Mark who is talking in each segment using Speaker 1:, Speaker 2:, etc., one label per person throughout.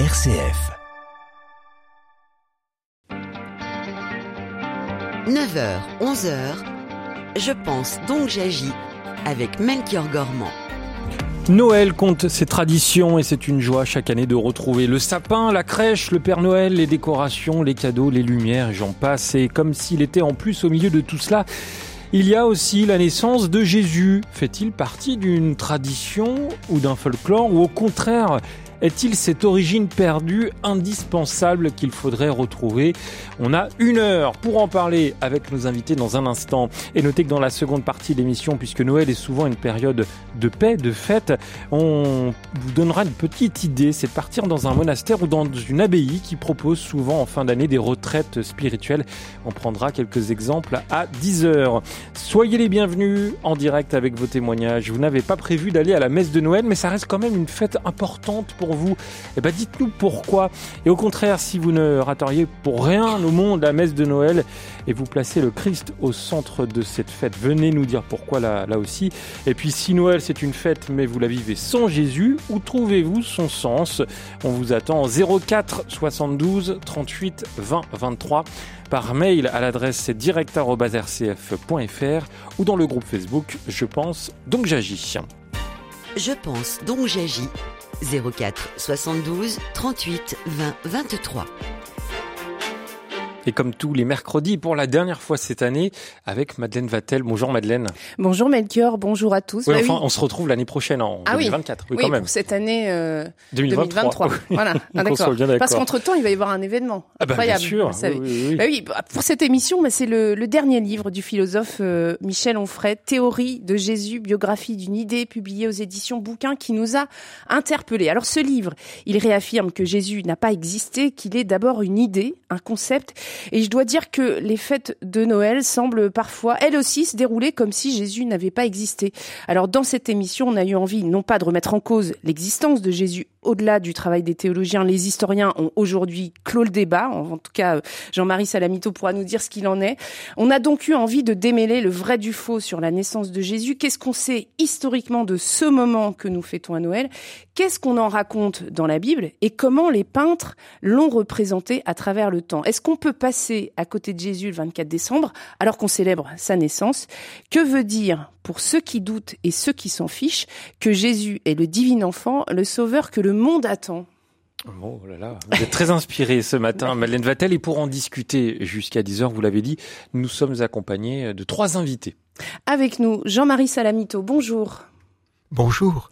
Speaker 1: RCF.
Speaker 2: 9h, 11h, je pense donc j'agis avec Melchior Gormand.
Speaker 3: Noël compte ses traditions et c'est une joie chaque année de retrouver le sapin, la crèche, le Père Noël, les décorations, les cadeaux, les lumières, et j'en passe. Et comme s'il était en plus au milieu de tout cela, il y a aussi la naissance de Jésus. Fait-il partie d'une tradition ou d'un folklore ou au contraire est-il cette origine perdue indispensable qu'il faudrait retrouver? On a une heure pour en parler avec nos invités dans un instant. Et notez que dans la seconde partie de l'émission, puisque Noël est souvent une période de paix, de fête, on vous donnera une petite idée, c'est de partir dans un monastère ou dans une abbaye qui propose souvent en fin d'année des retraites spirituelles. On prendra quelques exemples à 10 heures. Soyez les bienvenus en direct avec vos témoignages. Vous n'avez pas prévu d'aller à la messe de Noël, mais ça reste quand même une fête importante pour vous, eh ben dites-nous pourquoi. Et au contraire, si vous ne rateriez pour rien au monde la messe de Noël et vous placez le Christ au centre de cette fête, venez nous dire pourquoi là, là aussi. Et puis si Noël c'est une fête mais vous la vivez sans Jésus, où trouvez-vous son sens? On vous attend en 04 72 38 20 23 par mail à l'adresse direct.rcf.fr ou dans le groupe Facebook Je pense donc j'agis.
Speaker 2: Je pense donc j'agis 04 72 38 20 23.
Speaker 3: Et comme tous les mercredis, pour la dernière fois cette année, avec Madeleine Vatel. Bonjour Madeleine.
Speaker 4: Bonjour Melchior, bonjour à tous.
Speaker 3: Oui, bah enfin, on se retrouve l'année prochaine en
Speaker 4: ah
Speaker 3: 2024.
Speaker 4: Oui,
Speaker 3: oui, quand même.
Speaker 4: Pour cette année euh, 2023. Voilà,
Speaker 3: ah, d'accord.
Speaker 4: Parce qu'entre temps, il va y avoir un événement
Speaker 3: ah bah,
Speaker 4: incroyable.
Speaker 3: Bien sûr.
Speaker 4: Vous
Speaker 3: oui,
Speaker 4: bah oui, pour cette émission, bah, c'est le, le, dernier livre du philosophe euh, Michel Onfray, Théorie de Jésus, biographie d'une idée, publiée aux éditions Bouquin, qui nous a interpellés. Alors ce livre, il réaffirme que Jésus n'a pas existé, qu'il est d'abord une idée, un concept, et je dois dire que les fêtes de Noël semblent parfois, elles aussi, se dérouler comme si Jésus n'avait pas existé. Alors dans cette émission, on a eu envie non pas de remettre en cause l'existence de Jésus au-delà du travail des théologiens, les historiens ont aujourd'hui clos le débat. En tout cas, Jean-Marie Salamito pourra nous dire ce qu'il en est. On a donc eu envie de démêler le vrai du faux sur la naissance de Jésus. Qu'est-ce qu'on sait historiquement de ce moment que nous fêtons à Noël? Qu'est-ce qu'on en raconte dans la Bible? Et comment les peintres l'ont représenté à travers le temps? Est-ce qu'on peut passer à côté de Jésus le 24 décembre alors qu'on célèbre sa naissance? Que veut dire pour ceux qui doutent et ceux qui s'en fichent que Jésus est le divin enfant, le sauveur que le monde attend.
Speaker 3: Oh là là, vous êtes très inspiré ce matin, Madeleine Vatel, et pour en discuter jusqu'à 10h, vous l'avez dit, nous sommes accompagnés de trois invités.
Speaker 4: Avec nous, Jean-Marie Salamito, bonjour.
Speaker 5: Bonjour.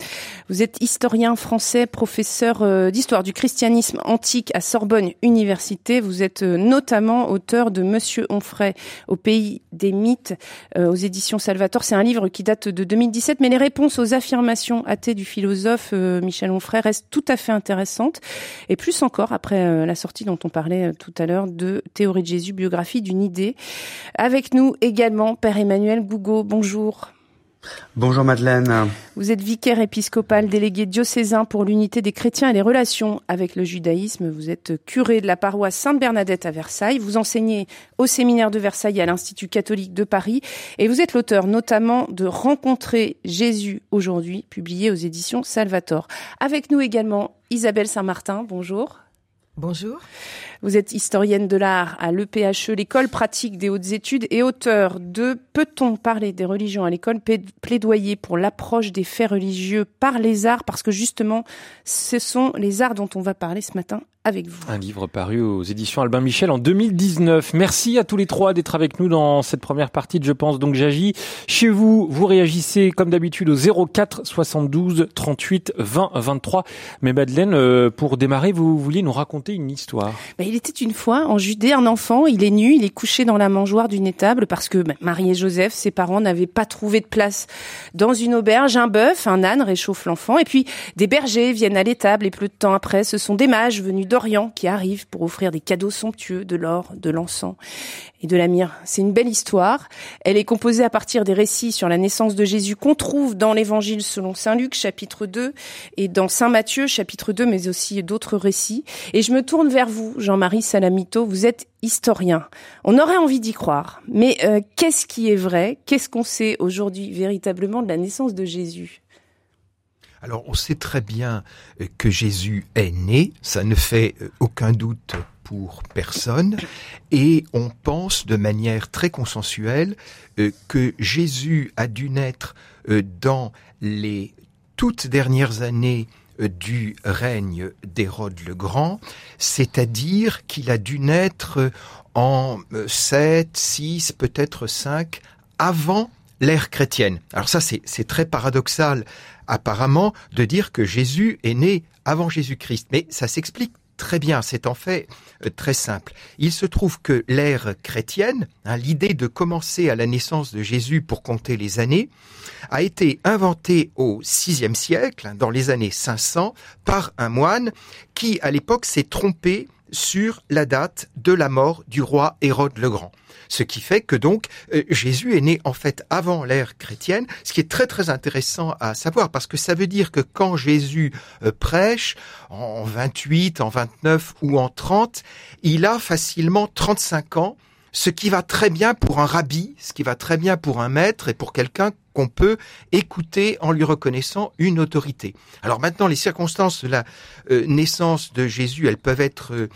Speaker 4: Vous êtes historien français, professeur euh, d'histoire du christianisme antique à Sorbonne Université. Vous êtes euh, notamment auteur de Monsieur Onfray au pays des mythes euh, aux éditions Salvator. C'est un livre qui date de 2017, mais les réponses aux affirmations athées du philosophe Michel Onfray restent tout à fait intéressantes, et plus encore après la sortie dont on parlait tout à l'heure de Théorie de Jésus, biographie d'une idée. Avec nous également Père Emmanuel Gougo. Bonjour.
Speaker 5: Bonjour Madeleine.
Speaker 4: Vous êtes vicaire épiscopal délégué diocésain pour l'unité des chrétiens et les relations avec le judaïsme. Vous êtes curé de la paroisse Sainte-Bernadette à Versailles. Vous enseignez au séminaire de Versailles et à l'Institut catholique de Paris. Et vous êtes l'auteur notamment de Rencontrer Jésus aujourd'hui, publié aux éditions Salvator. Avec nous également Isabelle Saint-Martin. Bonjour.
Speaker 6: Bonjour.
Speaker 4: Vous êtes historienne de l'art à l'EPHE, l'école pratique des hautes études, et auteur de Peut-on parler des religions à l'école Plaidoyer pour l'approche des faits religieux par les arts, parce que justement, ce sont les arts dont on va parler ce matin avec vous.
Speaker 3: Un livre paru aux éditions Albin Michel en 2019. Merci à tous les trois d'être avec nous dans cette première partie de Je pense donc j'agis. Chez vous, vous réagissez comme d'habitude au 04 72 38 20 23. Mais Madeleine, euh, pour démarrer, vous vouliez nous raconter une histoire.
Speaker 4: Ben, il était une fois en Judée un enfant, il est nu, il est couché dans la mangeoire d'une étable parce que ben, Marie et Joseph, ses parents, n'avaient pas trouvé de place dans une auberge. Un bœuf, un âne réchauffe l'enfant et puis des bergers viennent à l'étable et peu de temps après, ce sont des mages venus d'Orient qui arrivent pour offrir des cadeaux somptueux, de l'or, de l'encens et de la myrrhe. C'est une belle histoire. Elle est composée à partir des récits sur la naissance de Jésus qu'on trouve dans l'évangile selon Saint Luc chapitre 2 et dans Saint Matthieu chapitre 2 mais aussi d'autres récits. Et je me tourne vers vous, Jean-Marie Salamito, vous êtes historien. On aurait envie d'y croire. Mais euh, qu'est-ce qui est vrai? Qu'est-ce qu'on sait aujourd'hui véritablement de la naissance de Jésus?
Speaker 1: Alors on sait très bien euh, que Jésus est né, ça ne fait euh, aucun doute personne, et on pense de manière très consensuelle euh, que Jésus a dû naître dans les toutes dernières années du règne d'Hérode le Grand, c'est-à-dire qu'il a dû naître en 7, 6, peut-être 5 avant l'ère chrétienne. Alors ça, c'est très paradoxal, apparemment, de dire que Jésus est né avant Jésus-Christ. Mais ça s'explique très bien, c'est en fait euh, très simple. Il se trouve que l'ère chrétienne, hein, l'idée de commencer à la naissance de Jésus pour compter les années, a été inventée au VIe siècle, hein, dans les années 500, par un moine qui, à l'époque, s'est trompé sur la date de la mort du roi Hérode le Grand. Ce qui fait que donc euh, Jésus est né en fait avant l'ère chrétienne, ce qui est très très intéressant à savoir parce que ça veut dire que quand Jésus euh, prêche en 28, en 29 ou en 30, il a facilement 35 ans ce qui va très bien pour un rabbi, ce qui va très bien pour un maître et pour quelqu'un qu'on peut écouter en lui reconnaissant une autorité. Alors maintenant, les circonstances de la euh, naissance de Jésus, elles peuvent être, euh,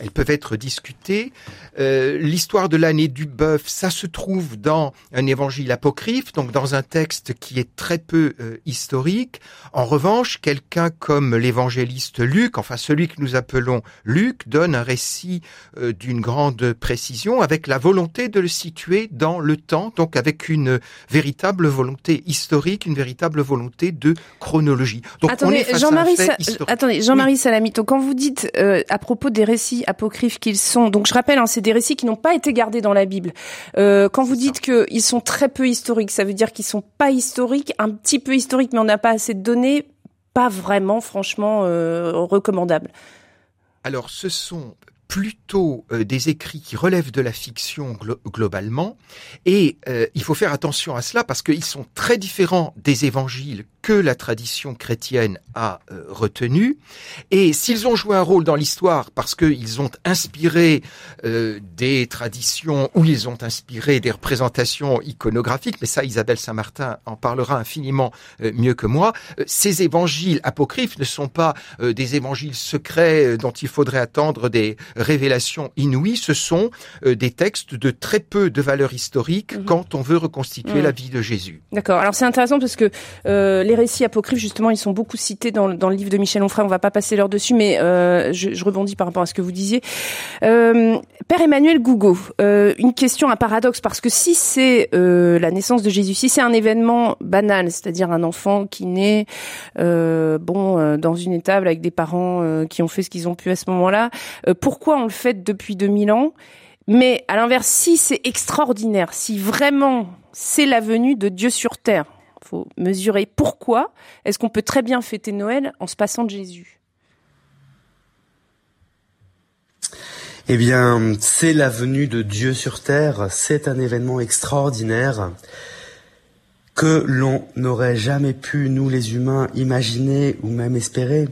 Speaker 1: elles peuvent être discutées. Euh, l'histoire de l'année du bœuf, ça se trouve dans un évangile apocryphe, donc dans un texte qui est très peu historique. En revanche, quelqu'un comme l'évangéliste Luc, enfin celui que nous appelons Luc, donne un récit d'une grande précision avec la volonté de le situer dans le temps, donc avec une véritable volonté historique, une véritable volonté de chronologie.
Speaker 4: Donc attendez, Jean-Marie, attendez, Jean-Marie Salamito, quand vous dites euh, à propos des récits apocryphes qu'ils sont, donc je rappelle, hein, c'est des récits qui n'ont pas été gardés dans la Bible. Euh, quand vous dites qu'ils sont très peu historiques, ça veut dire qu'ils sont pas historiques, un petit peu historiques, mais on n'a pas assez de données, pas vraiment, franchement, euh, recommandables.
Speaker 1: Alors, ce sont plutôt euh, des écrits qui relèvent de la fiction globalement, et euh, il faut faire attention à cela parce qu'ils sont très différents des évangiles que la tradition chrétienne a euh, retenu. Et s'ils ont joué un rôle dans l'histoire parce qu'ils ont inspiré euh, des traditions ou ils ont inspiré des représentations iconographiques, mais ça Isabelle Saint-Martin en parlera infiniment euh, mieux que moi, ces évangiles apocryphes ne sont pas des évangiles secrets dont il faudrait attendre des révélations inouïes, ce sont des textes de très peu de valeur historique mhm. quand on veut reconstituer la vie de Jésus.
Speaker 4: D'accord. Alors c'est intéressant parce que les récits apocryphes, justement, ils sont beaucoup cités dans, le livre de Michel Onfray. On va pas passer l'heure dessus, mais euh, je, rebondis par rapport à ce que vous disiez. Euh, Père Emmanuel Gougo, euh, une question, un paradoxe, parce que si c'est la naissance de Jésus, si c'est un événement banal, c'est-à-dire un enfant qui naît, bon, dans une étable avec des parents qui ont fait ce qu'ils ont pu à ce moment-là, pourquoi on le fait depuis 2000 ans? Mais à l'inverse, si c'est extraordinaire, si vraiment c'est la venue de Dieu sur terre, faut mesurer pourquoi est-ce qu'on peut très bien fêter Noël en se passant de Jésus
Speaker 5: Eh bien, c'est la venue de Dieu sur terre, c'est un événement extraordinaire que l'on n'aurait jamais pu, nous les humains, imaginer ou même espérer.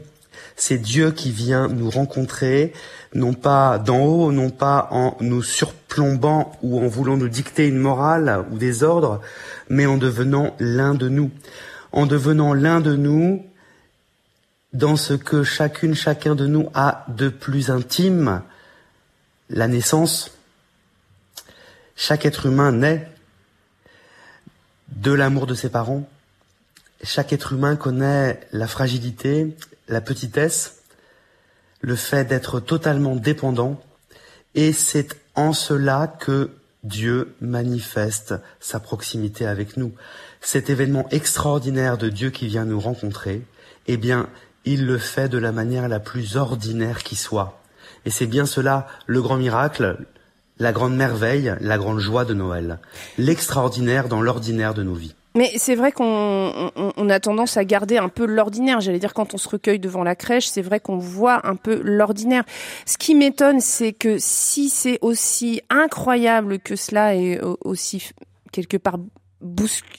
Speaker 5: C'est Dieu qui vient nous rencontrer, non pas d'en haut, non pas en nous surplombant ou en voulant nous dicter une morale ou des ordres, mais en devenant l'un de nous. En devenant l'un de nous dans ce que chacune, chacun de nous a de plus intime, la naissance. Chaque être humain naît de l'amour de ses parents. Chaque être humain connaît la fragilité, la petitesse, le fait d'être totalement dépendant, et c'est en cela que Dieu manifeste sa proximité avec nous. Cet événement extraordinaire de Dieu qui vient nous rencontrer, eh bien, il le fait de la manière la plus ordinaire qui soit. Et c'est bien cela le grand miracle, la grande merveille, la grande joie de Noël. L'extraordinaire dans l'ordinaire de nos vies.
Speaker 4: Mais c'est vrai qu'on on, a tendance à garder un peu l'ordinaire. J'allais dire quand on se recueille devant la crèche, c'est vrai qu'on voit un peu l'ordinaire. Ce qui m'étonne, c'est que si c'est aussi incroyable que cela et aussi quelque part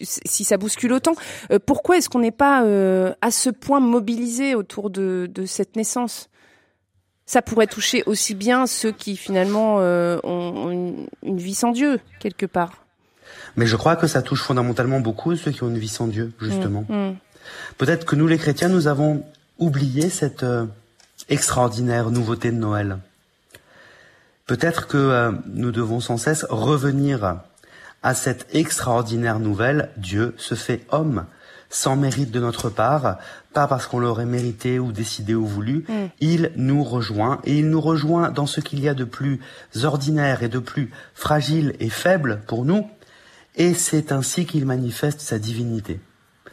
Speaker 4: si ça bouscule autant, euh, pourquoi est-ce qu'on n'est pas euh, à ce point mobilisé autour de, cette naissance? Ça pourrait toucher aussi bien ceux qui finalement euh, ont une vie sans Dieu quelque part.
Speaker 5: Mais je crois que ça touche fondamentalement beaucoup ceux qui ont une vie sans Dieu, justement. Mm, mm. Peut-être que nous les chrétiens, nous avons oublié cette euh, extraordinaire nouveauté de Noël. Peut-être que euh, nous devons sans cesse revenir à cette extraordinaire nouvelle, Dieu se fait homme, sans mérite de notre part, pas parce qu'on l'aurait mérité ou décidé ou voulu, mm. il nous rejoint, et il nous rejoint dans ce qu'il y a de plus ordinaire et de plus fragile et faible pour nous, et c'est ainsi qu'il manifeste sa divinité.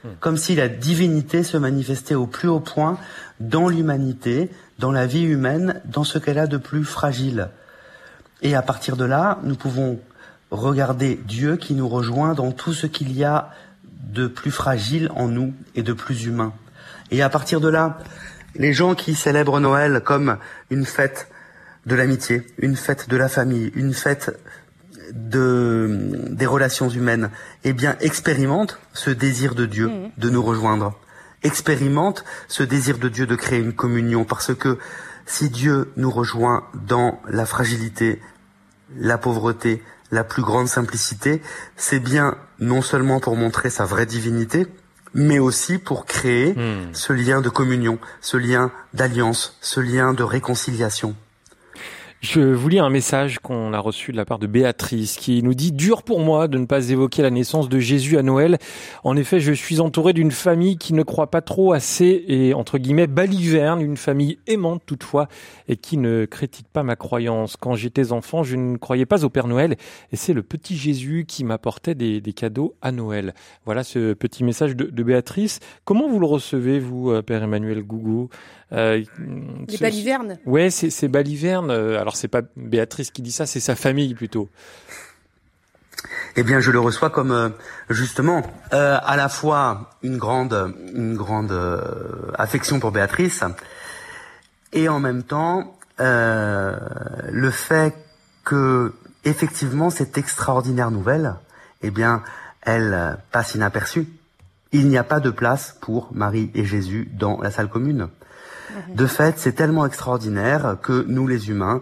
Speaker 5: Mm. Comme si la divinité se manifestait au plus haut point dans l'humanité, dans la vie humaine, dans ce qu'elle a de plus fragile. Et à partir de là, nous pouvons regarder Dieu qui nous rejoint dans tout ce qu'il y a de plus fragile en nous et de plus humain. Et à partir de là, les gens qui célèbrent Noël comme une fête de l'amitié, une fête de la famille, une fête de, des relations humaines, eh bien, expérimentent ce désir de Dieu mmh. de nous rejoindre. Expérimentent ce désir de Dieu de créer une communion parce que si Dieu nous rejoint dans la fragilité, la pauvreté, la plus grande simplicité, c'est bien non seulement pour montrer sa vraie divinité, mais aussi pour créer hmm. ce lien de communion, ce lien d'alliance, ce lien de réconciliation.
Speaker 3: Je vous lis un message qu'on a reçu de la part de Béatrice qui nous dit dur pour moi de ne pas évoquer la naissance de Jésus à Noël. En effet, je suis entouré d'une famille qui ne croit pas trop assez et entre guillemets baliverne, une famille aimante toutefois et qui ne critique pas ma croyance. Quand j'étais enfant, je ne croyais pas au Père Noël et c'est le petit Jésus qui m'apportait des, cadeaux à Noël. Voilà ce petit message de, Béatrice. Comment vous le recevez, vous, euh, Père Emmanuel Gougou?
Speaker 4: Euh, Les balivernes
Speaker 3: Ouais, c'est balivernes. Euh, alors c'est pas Béatrice qui dit ça, c'est sa famille plutôt.
Speaker 5: Eh bien, je le reçois comme euh, justement euh, à la fois une grande, une grande euh, affection pour Béatrice, et en même temps le fait que effectivement cette extraordinaire nouvelle, eh bien, elle passe inaperçue. Il n'y a pas de place pour Marie et Jésus dans la salle commune. De fait, c'est tellement extraordinaire que nous, les humains,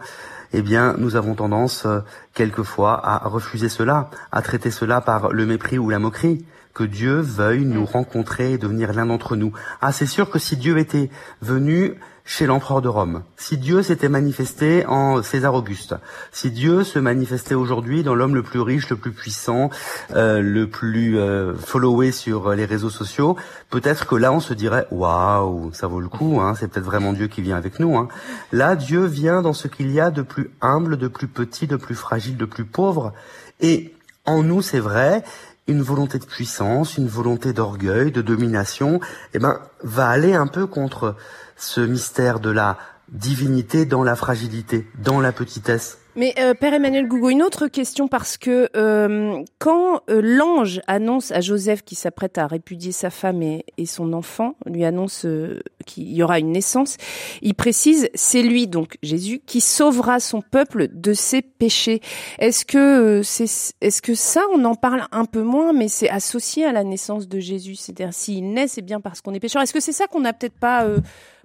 Speaker 5: eh bien, nous avons tendance euh, quelquefois à refuser cela, à traiter cela par le mépris ou la moquerie. Que Dieu veuille nous rencontrer et devenir l'un d'entre nous. Ah, c'est sûr que si Dieu était venu chez l'empereur de Rome, si Dieu s'était manifesté en César Auguste, si Dieu se manifestait aujourd'hui dans l'homme le plus riche, le plus puissant, euh, le plus euh, followé sur les réseaux sociaux, peut-être que là on se dirait waouh, ça vaut le coup, hein, c'est peut-être vraiment Dieu qui vient avec nous. Hein. Là, Dieu vient dans ce qu'il y a de plus humble, de plus petit, de plus fragile, de plus pauvre, et en nous, c'est vrai, une volonté de puissance, une volonté d'orgueil, de domination, eh ben, va aller un peu contre ce mystère de la divinité dans la fragilité, dans la petitesse.
Speaker 4: Mais euh, Père Emmanuel Gougo, une autre question parce que euh, quand euh, l'ange annonce à Joseph qui s'apprête à répudier sa femme et, son enfant, lui annonce qu'il y aura une naissance, il précise c'est lui donc Jésus qui sauvera son peuple de ses péchés. Est-ce que c'est est-ce que ça on en parle un peu moins, mais c'est associé à la naissance de Jésus, c'est-à-dire s'il naît c'est bien parce qu'on est pécheur. Est-ce que c'est ça qu'on n'a peut-être pas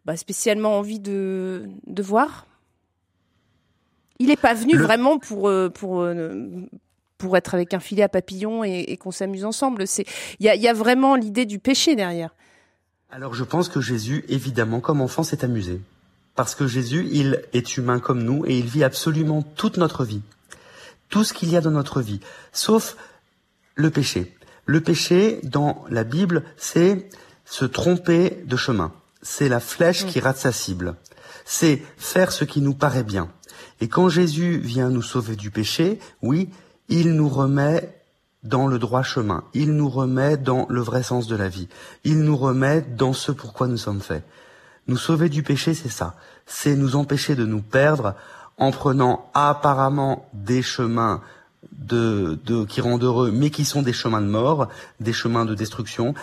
Speaker 4: bah, spécialement envie de, de voir Il n'est pas venu vraiment pour, euh, pour, euh, pour être avec un filet à papillon et, qu'on s'amuse ensemble. Il y a, y a vraiment l'idée du péché derrière.
Speaker 5: Alors je pense que Jésus, évidemment, comme enfant, s'est amusé. Parce que Jésus, il est humain comme nous et il vit absolument toute notre vie. Tout ce qu'il y a dans notre vie. Sauf le péché. Le péché, dans la Bible, c'est se tromper de chemin c'est la flèche qui rate sa cible. C'est faire ce qui nous paraît bien. Et quand Jésus vient nous sauver du péché, oui, il nous remet dans le droit chemin. Il nous remet dans le vrai sens de la vie. Il nous remet dans ce pourquoi nous sommes faits. Nous sauver du péché, c'est ça. C'est nous empêcher de nous perdre en prenant apparemment des chemins de, de, qui rendent heureux, mais qui sont des chemins de mort, des chemins de destruction,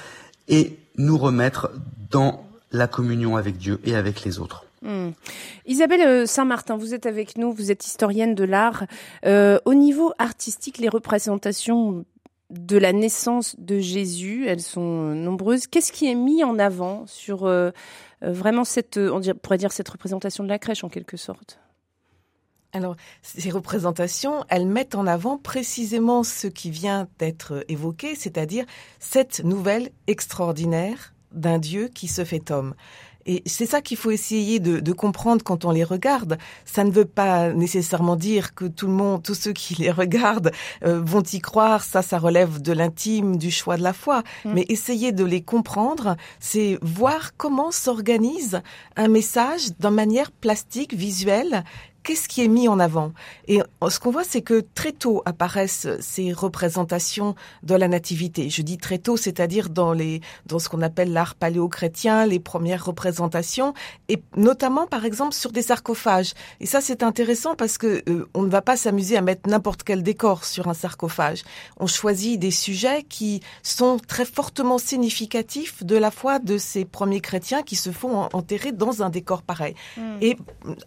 Speaker 5: et nous remettre dans la communion avec Dieu et avec les autres.
Speaker 4: Hmm. Isabelle euh, Saint-Martin, vous êtes avec nous, vous êtes historienne de l'art. Euh, au niveau artistique, les représentations de la naissance de Jésus, elles sont nombreuses. Qu'est-ce qui est mis en avant sur euh, vraiment cette, on pourrait dire cette représentation de la crèche en quelque sorte?
Speaker 6: Alors, ces représentations, elles mettent en avant précisément ce qui vient d'être évoqué, c'est-à-dire cette nouvelle extraordinaire d'un Dieu qui se fait homme. Et c'est ça qu'il faut essayer de, de, comprendre quand on les regarde. Ça ne veut pas nécessairement dire que tout le monde, tous ceux qui les regardent euh, vont y croire. Ça, ça relève de l'intime, du choix de la foi. Mm. Mais essayer de les comprendre, c'est voir comment s'organise un message d'une manière plastique, visuelle, qu'est-ce qui est mis en avant? Et ce qu'on voit, c'est que très tôt apparaissent ces représentations de la nativité. Je dis très tôt, c'est-à-dire dans les dans ce qu'on appelle l'art paléo-chrétien, les premières représentations, et notamment par exemple sur des sarcophages. Et ça, c'est intéressant parce que euh, on ne va pas s'amuser à mettre n'importe quel décor sur un sarcophage. On choisit des sujets qui sont très fortement significatifs de la foi de ces premiers chrétiens qui se font enterrer dans un décor pareil. Hmm. Et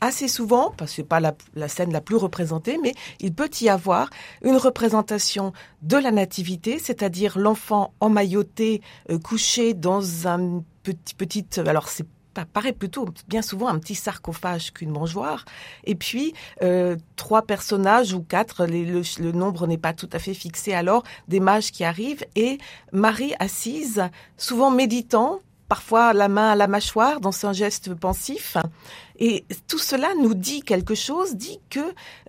Speaker 6: assez souvent, parce que pas la, scène la plus représentée, mais il peut y avoir une représentation de la nativité, c'est-à-dire l'enfant emmailloté, euh, couché dans un petit, petite, alors c'est paraît plutôt bien souvent un petit sarcophage qu'une mangeoire. Et puis euh, trois personnages ou quatre, le, nombre n'est pas tout à fait fixé alors, des mages qui arrivent et Marie assise, souvent méditant, parfois la main à la mâchoire dans un geste pensif. Et tout cela nous dit quelque chose, dit que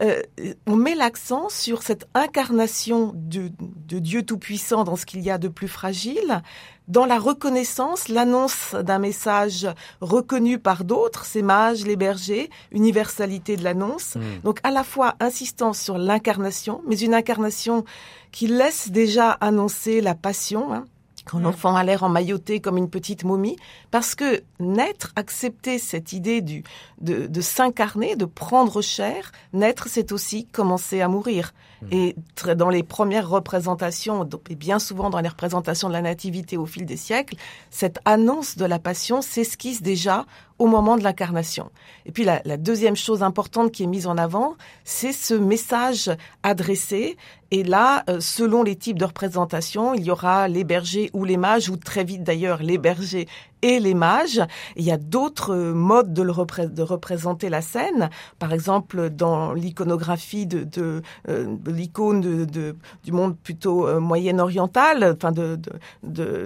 Speaker 6: euh, on met l'accent sur cette incarnation de, de Dieu Tout-Puissant dans ce qu'il y a de plus fragile, dans la reconnaissance, l'annonce d'un message reconnu par d'autres, ces mages, les bergers, universalité de l'annonce. Hmm. Donc à la fois insistance sur l'incarnation, mais une incarnation qui laisse déjà annoncer la passion. Hein, quand l'enfant a l'air emmailloté comme une petite momie, parce que naître, accepter cette idée du, de, de s'incarner, de prendre chair, naître, c'est aussi commencer à mourir. Mmh. Et très, dans les premières représentations, et bien souvent dans les représentations de la nativité au fil des siècles, cette annonce de la passion s'esquisse déjà au moment de l'incarnation. Et puis la, la, deuxième chose importante qui est mise en avant, c'est ce message adressé. Et là, euh, selon les types de représentation, il y aura les bergers ou les mages, ou très vite d'ailleurs les bergers et les mages. Il y a d'autres modes de, le de, représenter la scène. Par exemple, dans l'iconographie de, de, euh, l'icône de, du monde plutôt euh, moyen-oriental, enfin de,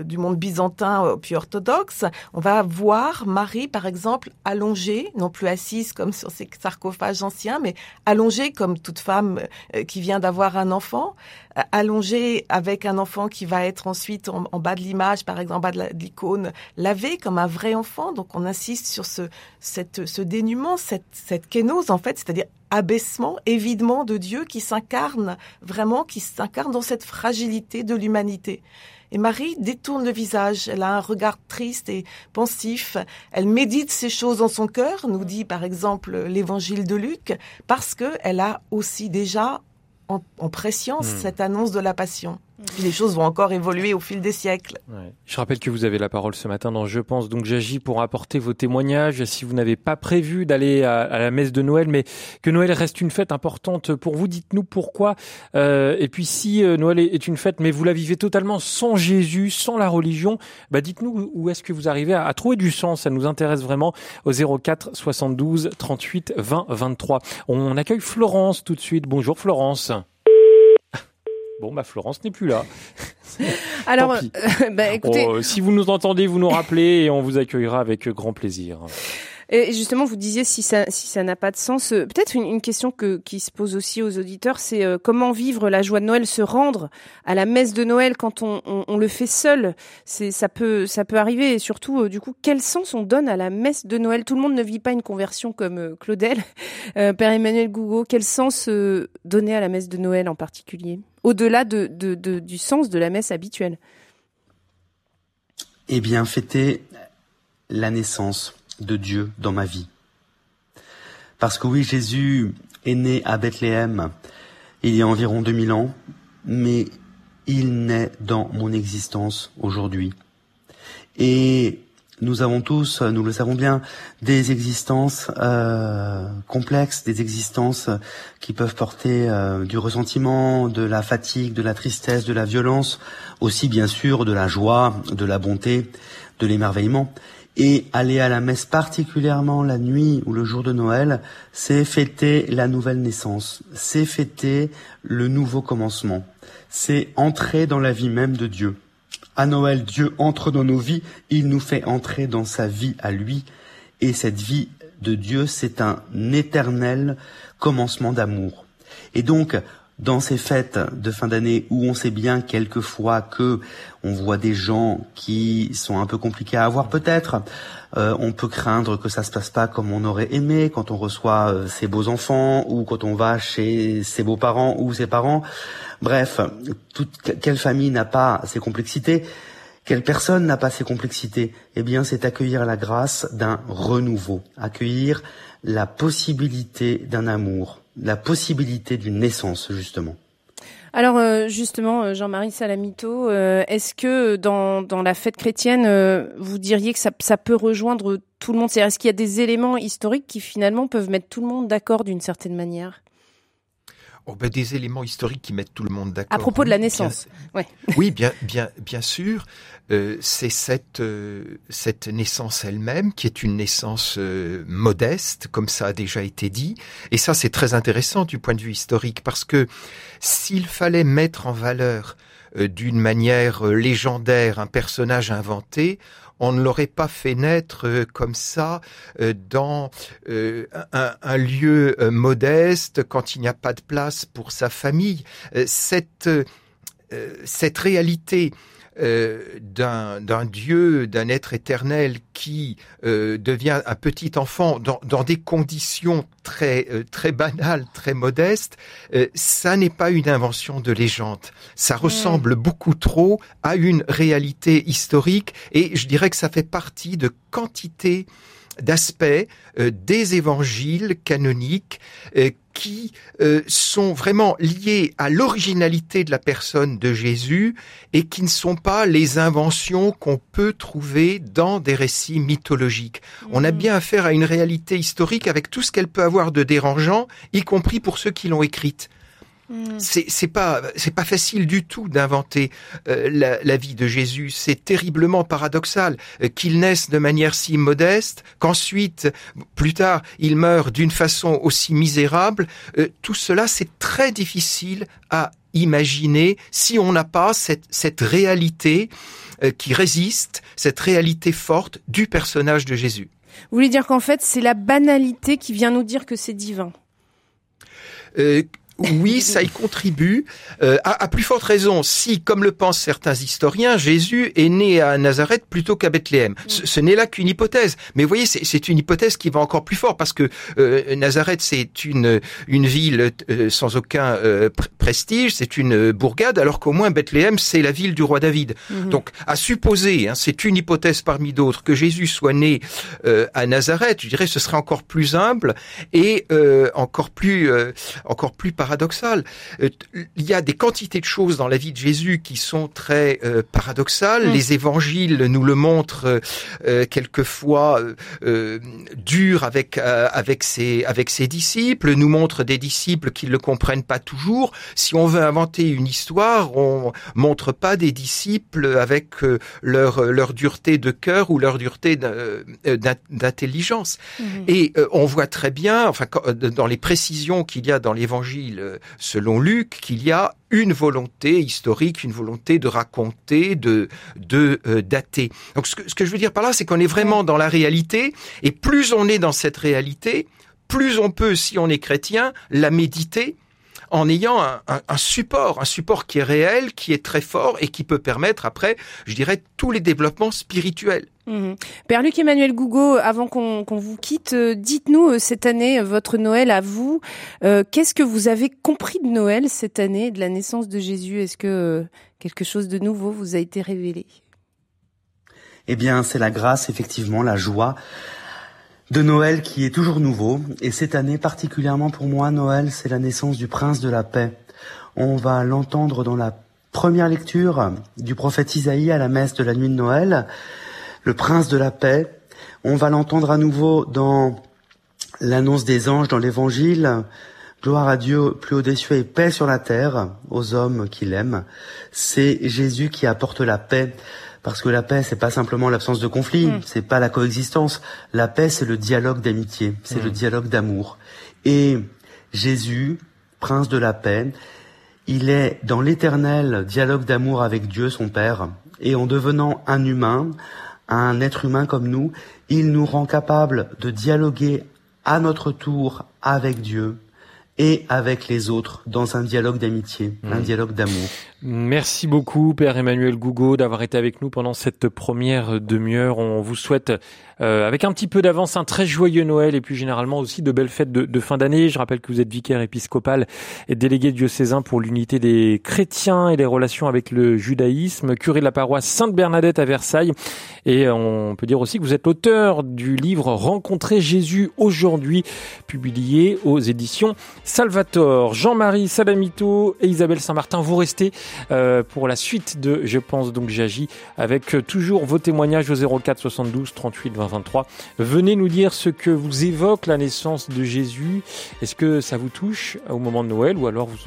Speaker 6: du monde byzantin euh, puis orthodoxe, on va voir Marie, par exemple, allongée, non plus assise comme sur ces sarcophages anciens, mais allongée comme toute femme qui vient d'avoir un enfant, allongée avec un enfant qui va être ensuite en, bas de l'image, par exemple en bas de l'icône, lavé comme un vrai enfant. Donc on insiste sur ce, ce dénuement, cette, cette kénose en fait, c'est-à-dire abaissement, évidement de Dieu qui s'incarne vraiment, qui s'incarne dans cette fragilité de l'humanité. Et Marie détourne le visage, elle a un regard triste et pensif, elle médite ces choses dans son cœur, nous dit par exemple l'évangile de Luc, parce que elle a aussi déjà en, en hmm. cette annonce de la passion. Les choses vont encore évoluer au fil des siècles.
Speaker 3: Je rappelle que vous avez la parole ce matin dans Je pense, donc j'agis pour apporter vos témoignages. Si vous n'avez pas prévu d'aller à, la messe de Noël, mais que Noël reste une fête importante pour vous, dites-nous pourquoi. Euh, et puis si euh, Noël est une fête, mais vous la vivez totalement sans Jésus, sans la religion, bah dites-nous où est-ce que vous arrivez à, à, trouver du sens. Ça nous intéresse vraiment au 04 72 38 20 23. On accueille Florence tout de suite. Bonjour Florence. Bon, bah Florence n'est plus là.
Speaker 4: Alors, euh, bah, écoutez,
Speaker 3: oh, si vous nous entendez, vous nous rappelez et on vous accueillera avec grand plaisir.
Speaker 4: Et justement, vous disiez si ça si ça n'a pas de sens. Euh, peut-être une, question que, qui se pose aussi aux auditeurs, c'est euh, comment vivre la joie de Noël, se rendre à la messe de Noël quand on, on, le fait seul? C'est ça peut ça peut arriver. Et surtout, euh, du coup, quel sens on donne à la messe de Noël? Tout le monde ne vit pas une conversion comme Claudel, Père Emmanuel Gougo. Quel sens donner à la messe de Noël en particulier, au-delà de, du sens de la messe habituelle
Speaker 5: Eh bien, fêter la naissance de Dieu dans ma vie. Parce que oui, Jésus est né à Bethléem il y a environ 2000 ans, mais il naît dans mon existence aujourd'hui. Et nous avons tous, nous le savons bien, des existences euh, complexes, des existences qui peuvent porter euh, du ressentiment, de la fatigue, de la tristesse, de la violence, aussi bien sûr de la joie, de la bonté, de l'émerveillement. Et aller à la messe, particulièrement la nuit ou le jour de Noël, c'est fêter la nouvelle naissance, c'est fêter le nouveau commencement, c'est entrer dans la vie même de Dieu. À Noël, Dieu entre dans nos vies, il nous fait entrer dans sa vie à lui, et cette vie de Dieu, c'est un éternel commencement d'amour. Et donc, dans ces fêtes de fin d'année où on sait bien quelquefois que on voit des gens qui sont un peu compliqués à avoir peut-être, euh, on peut craindre que ça se passe pas comme on aurait aimé quand on reçoit euh, ses beaux enfants ou quand on va chez ses beaux parents ou ses parents. Bref, quelle famille n'a pas ces complexités? Quelle personne n'a pas ces complexités? Eh bien, c'est accueillir la grâce d'un renouveau, accueillir la possibilité d'un amour, la possibilité d'une naissance, justement.
Speaker 4: Alors euh, justement, euh, Jean-Marie Salamito, euh, est-ce que dans, la fête chrétienne, vous diriez que ça, ça peut rejoindre tout le monde? C'est-à-dire, est-ce qu'il y a des éléments historiques qui finalement peuvent mettre tout le monde d'accord d'une certaine manière?
Speaker 1: Oh ben, des éléments historiques qui mettent tout le monde d'accord.
Speaker 4: À propos de la naissance.
Speaker 1: ouais. Oui, bien, bien, bien sûr. Euh, c'est cette euh, cette naissance elle-même qui est une naissance euh, modeste, comme ça a déjà été dit. Et ça, c'est très intéressant du point de vue historique parce que s'il fallait mettre en valeur d'une manière légendaire un personnage inventé, on ne l'aurait pas fait naître euh, comme ça euh, dans euh, un, lieu modeste quand il n'y a pas de place pour sa famille. Cette, cette réalité euh, d'un Dieu, d'un être éternel qui euh, devient un petit enfant dans, dans des conditions très euh, très banales, très modestes, ça n'est pas une invention de légende. Ça ressemble beaucoup trop à une réalité historique et je dirais que ça fait partie de quantité d'aspects des évangiles canoniques qui euh, sont vraiment liés à l'originalité de la personne de Jésus et qui ne sont pas les inventions qu'on peut trouver dans des récits mythologiques. On a mm. bien affaire à une réalité historique avec tout ce qu'elle peut avoir de dérangeant, y compris pour ceux qui l'ont écrite. Mm. C'est pas c'est pas facile du tout d'inventer euh, la, vie de Jésus. C'est terriblement paradoxal euh, qu'il naisse de manière si modeste, qu'ensuite plus tard il meurt d'une façon aussi misérable. Euh, tout cela c'est très difficile à imaginer si on n'a pas cette, cette réalité qui résiste, cette réalité forte du personnage de Jésus.
Speaker 4: Vous voulez dire qu'en fait c'est la banalité qui vient nous dire que c'est divin?
Speaker 1: Oui, ça y contribue. Euh, à, plus forte raison, si, comme le pensent certains historiens, Jésus est né à Nazareth plutôt qu'à Bethléem. Ce, n'est là qu'une hypothèse. Mais vous voyez, c'est une hypothèse qui va encore plus fort parce que euh, Nazareth, c'est une, une ville euh, sans aucun prestige, c'est une bourgade, alors qu'au moins Bethléem, c'est la ville du roi David. Mhm. Donc, à supposer, hein, c'est une hypothèse parmi d'autres, que Jésus soit né à Nazareth, je dirais, ce serait encore plus humble et encore plus, encore plus paradoxal. Euh, il y a des quantités de choses dans la vie de Jésus qui sont très euh, paradoxales. Mm. Les évangiles nous le montrent euh, quelquefois euh, dur avec avec ses avec ses disciples, nous montrent des disciples qui ne le comprennent pas toujours. Si on veut inventer une histoire, on montre pas des disciples avec leur leur dureté de cœur ou leur dureté d'intelligence. Mm-hmm. Et on voit très bien, enfin dans les précisions qu'il y a dans l'évangile selon Luc, qu'il y a une volonté historique, une volonté de raconter, de, de euh, dater. Donc ce que, ce que je veux dire par là, c'est qu'on est vraiment dans la réalité, et plus on est dans cette réalité, plus on peut, si on est chrétien, la méditer en ayant un, support, un support qui est réel, qui est très fort et qui peut permettre après, je dirais, tous les développements spirituels.
Speaker 4: Mmh. Père Luc Emmanuel Gougo, avant qu'on vous quitte, euh, dites-nous euh, cette année euh, votre Noël à vous. Qu'est-ce que vous avez compris de Noël cette année, de la naissance de Jésus? Est-ce que quelque chose de nouveau vous a été révélé?
Speaker 5: Eh bien, c'est la grâce, effectivement, la joie de Noël qui est toujours nouveau. Et cette année, particulièrement pour moi, Noël, c'est la naissance du prince de la paix. On va l'entendre dans la première lecture du prophète Isaïe à la messe de la nuit de Noël. Le prince de la paix. On va l'entendre à nouveau dans l'annonce des anges dans l'évangile. Gloire à Dieu plus haut des cieux et paix sur la terre aux hommes qu'il aime. C'est Jésus qui apporte la paix parce que la paix, c'est pas simplement l'absence de conflit, mm. c'est pas la coexistence. La paix, c'est le dialogue d'amitié, c'est le mm. dialogue d'amour. Et Jésus, prince de la paix, il est dans l'éternel dialogue d'amour avec Dieu, son Père, et en devenant un humain, un être humain comme nous, il nous rend capable de dialoguer à notre tour avec Dieu et avec les autres dans un dialogue d'amitié, un mmh. dialogue d'amour.
Speaker 3: Merci beaucoup, Père Emmanuel Gougo, d'avoir été avec nous pendant cette première demi-heure. On vous souhaite, euh, avec un petit peu d'avance, un très joyeux Noël et puis généralement aussi de belles fêtes de, fin d'année. Je rappelle que vous êtes vicaire épiscopal et délégué diocésain pour l'unité des chrétiens et les relations avec le judaïsme, curé de la paroisse Sainte-Bernadette à Versailles. Et on peut dire aussi que vous êtes l'auteur du livre Rencontrer Jésus aujourd'hui, publié aux éditions Salvator. Jean-Marie Salamito et Isabelle Saint-Martin, vous restez euh, pour la suite de Je pense donc j'agis avec euh, toujours vos témoignages au 04 72 38 20 23. Venez nous dire ce que vous évoque la naissance de Jésus. Est-ce que ça vous touche au moment de Noël ou alors vous,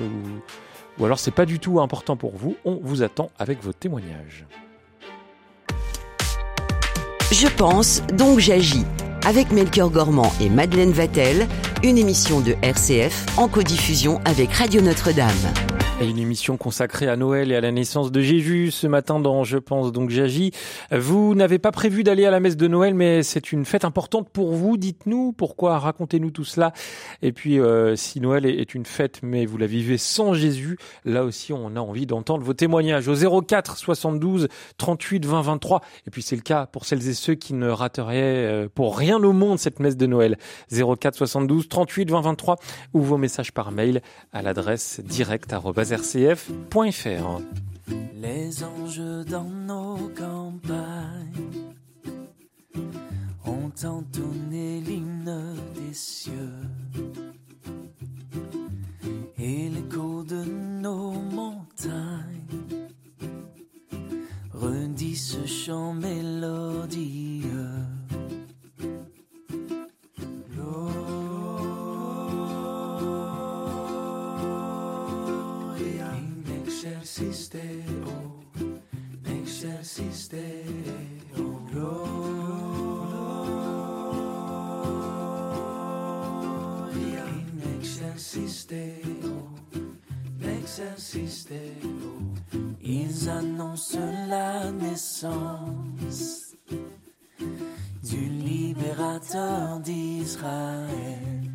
Speaker 3: ou alors c'est pas du tout important pour vous? On vous attend avec vos témoignages.
Speaker 2: Je pense donc j'agis avec Melchior Gormand et Madeleine Vatel, une émission de RCF en codiffusion avec Radio Notre-Dame.
Speaker 3: Et une émission consacrée à Noël et à la naissance de Jésus ce matin dans Je pense donc j'agis. Vous n'avez pas prévu d'aller à la messe de Noël, mais c'est une fête importante pour vous. Dites-nous pourquoi, racontez-nous tout cela. Et puis, euh, si Noël est une fête, mais vous la vivez sans Jésus, là aussi, on a envie d'entendre vos témoignages au 04 72 38 20 23. Et puis, c'est le cas pour celles et ceux qui ne rateraient euh, pour rien au monde cette messe de Noël. 04 72 38 20 23 ou vos messages par mail à l'adresse direct
Speaker 7: Les anges dans nos campagnes ont entonné l'hymne des cieux et l'écho de nos montagnes redit ce chant mélodieux. Exercisteo, exercisteo, gloria in exercisteo, exercisteo. Ils annoncent la naissance du libérateur d'Israël.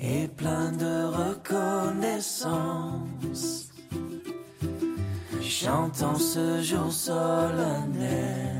Speaker 7: et plein de reconnaissance. Chantant ce jour solennel.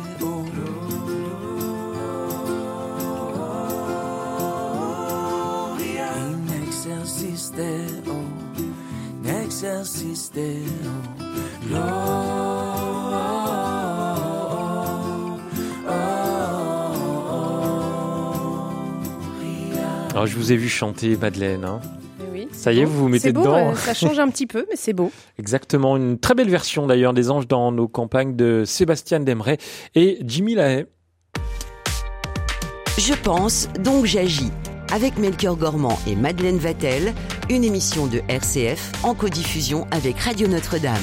Speaker 7: Gloria.
Speaker 3: Alors, je vous ai vu chanter Madeleine. Hein.
Speaker 4: Eh Oui.
Speaker 3: Ça y est, vous vous mettez
Speaker 4: beau,
Speaker 3: dedans.
Speaker 4: euh, ça change un petit peu, mais c'est beau.
Speaker 3: Exactement, une très belle version d'ailleurs des Anges dans nos campagnes de Sébastien Demeret et Jimmy Lahaye.
Speaker 2: Je pense donc j'agis avec Melchior Gormand et Madeleine Vatel une émission de RCF en codiffusion avec Radio Notre-Dame.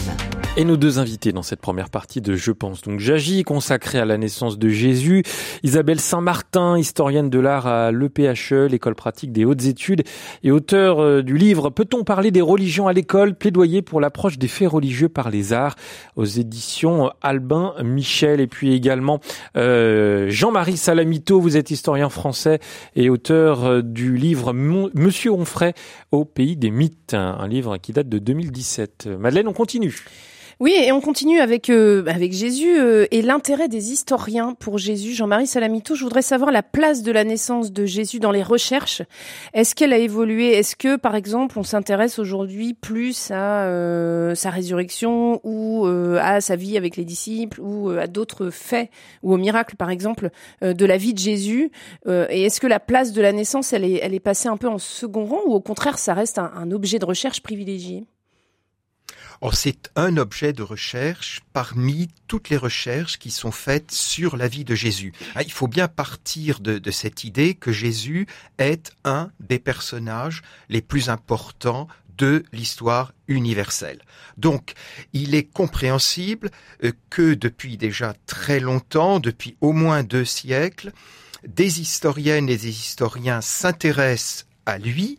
Speaker 3: Et nos deux invités dans cette première partie de Je pense. Donc j'agis, consacrée à la naissance de Jésus, Isabelle Saint-Martin, historienne de l'art à l'EPHE, l'école pratique des hautes études, et auteur euh, du livre Peut-on parler des religions à l'école? Plaidoyer pour l'approche des faits religieux par les arts aux éditions Albin Michel, et puis également euh, Jean-Marie Salamito, vous êtes historien français et auteur euh, du livre Monsieur Onfray au pays des mythes, un livre qui date de 2017. Madeleine, on continue.
Speaker 4: Oui, et on continue avec euh, avec Jésus euh, et l'intérêt des historiens pour Jésus. Jean-Marie Salamito, je voudrais savoir la place de la naissance de Jésus dans les recherches. Est-ce qu'elle a évolué? Est-ce que, par exemple, on s'intéresse aujourd'hui plus à euh, sa résurrection ou à sa vie avec les disciples ou à d'autres faits ou aux miracles, par exemple, de la vie de Jésus? Et est-ce que la place de la naissance, elle est, elle est passée un peu en second rang ou au contraire, ça reste un objet de recherche privilégié?
Speaker 1: Or, c'est un objet de recherche parmi toutes les recherches qui sont faites sur la vie de Jésus. Ah, il faut bien partir de, de cette idée que Jésus est un des personnages les plus importants de l'histoire universelle. Donc, il est compréhensible euh, que depuis déjà très longtemps, depuis au moins deux siècles, des historiennes et des historiens s'intéressent à lui,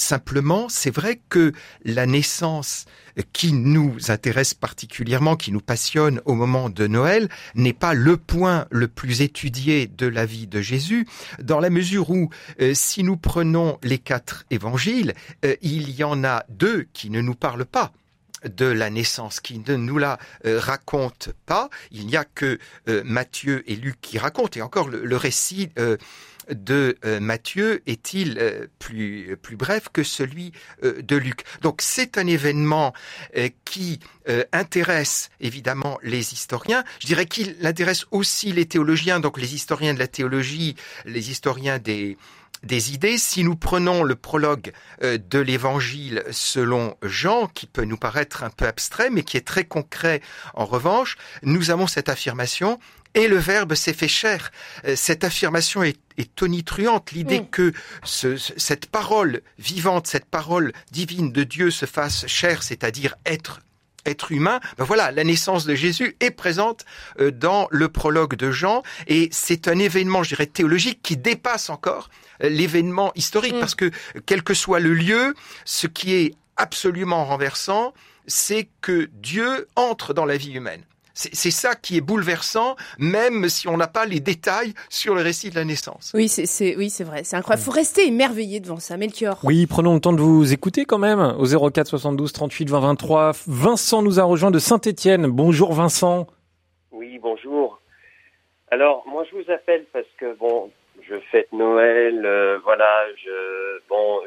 Speaker 1: Simplement, c'est vrai que la naissance qui nous intéresse particulièrement, qui nous passionne au moment de Noël, n'est pas le point le plus étudié de la vie de Jésus, dans la mesure où, euh, si nous prenons les quatre évangiles, euh, il y en a deux qui ne nous parlent pas de la naissance qui ne nous la euh, raconte pas. Il n'y a que Matthieu et Luc qui racontent. Et encore, le, récit de euh, Matthieu est-il euh, plus, plus bref que celui euh, de Luc Donc c'est un événement qui intéresse évidemment les historiens. Je dirais qu'il intéresse aussi les théologiens, donc les historiens de la théologie, les historiens des, des idées. Si nous prenons le prologue de l'évangile selon Jean, qui peut nous paraître un peu abstrait, mais qui est très concret en revanche, nous avons cette affirmation et le Verbe s'est fait chair. Euh, cette affirmation est, tonitruante, l'idée mm. que cette parole vivante, cette parole divine de Dieu se fasse chair, c'est-à-dire être être humain, ben voilà, la naissance de Jésus est présente euh, dans le prologue de Jean et c'est un événement, je dirais, théologique qui dépasse encore euh, l'événement historique mm. parce que quel que soit le lieu, ce qui est absolument renversant, c'est que Dieu entre dans la vie humaine. C'est ça qui est bouleversant, même si on n'a pas les détails sur le récit de la naissance.
Speaker 4: Oui, c'est oui, c'est vrai, c'est incroyable. Faut rester émerveillé devant ça, Melchior.
Speaker 3: Oui, prenons le temps de vous écouter quand même. Au 04 72 38 20 23, Vincent nous a rejoint de Saint-Étienne. Bonjour Vincent.
Speaker 8: Oui, bonjour. Alors moi je vous appelle parce que bon, je fête Noël, euh, voilà, je bon,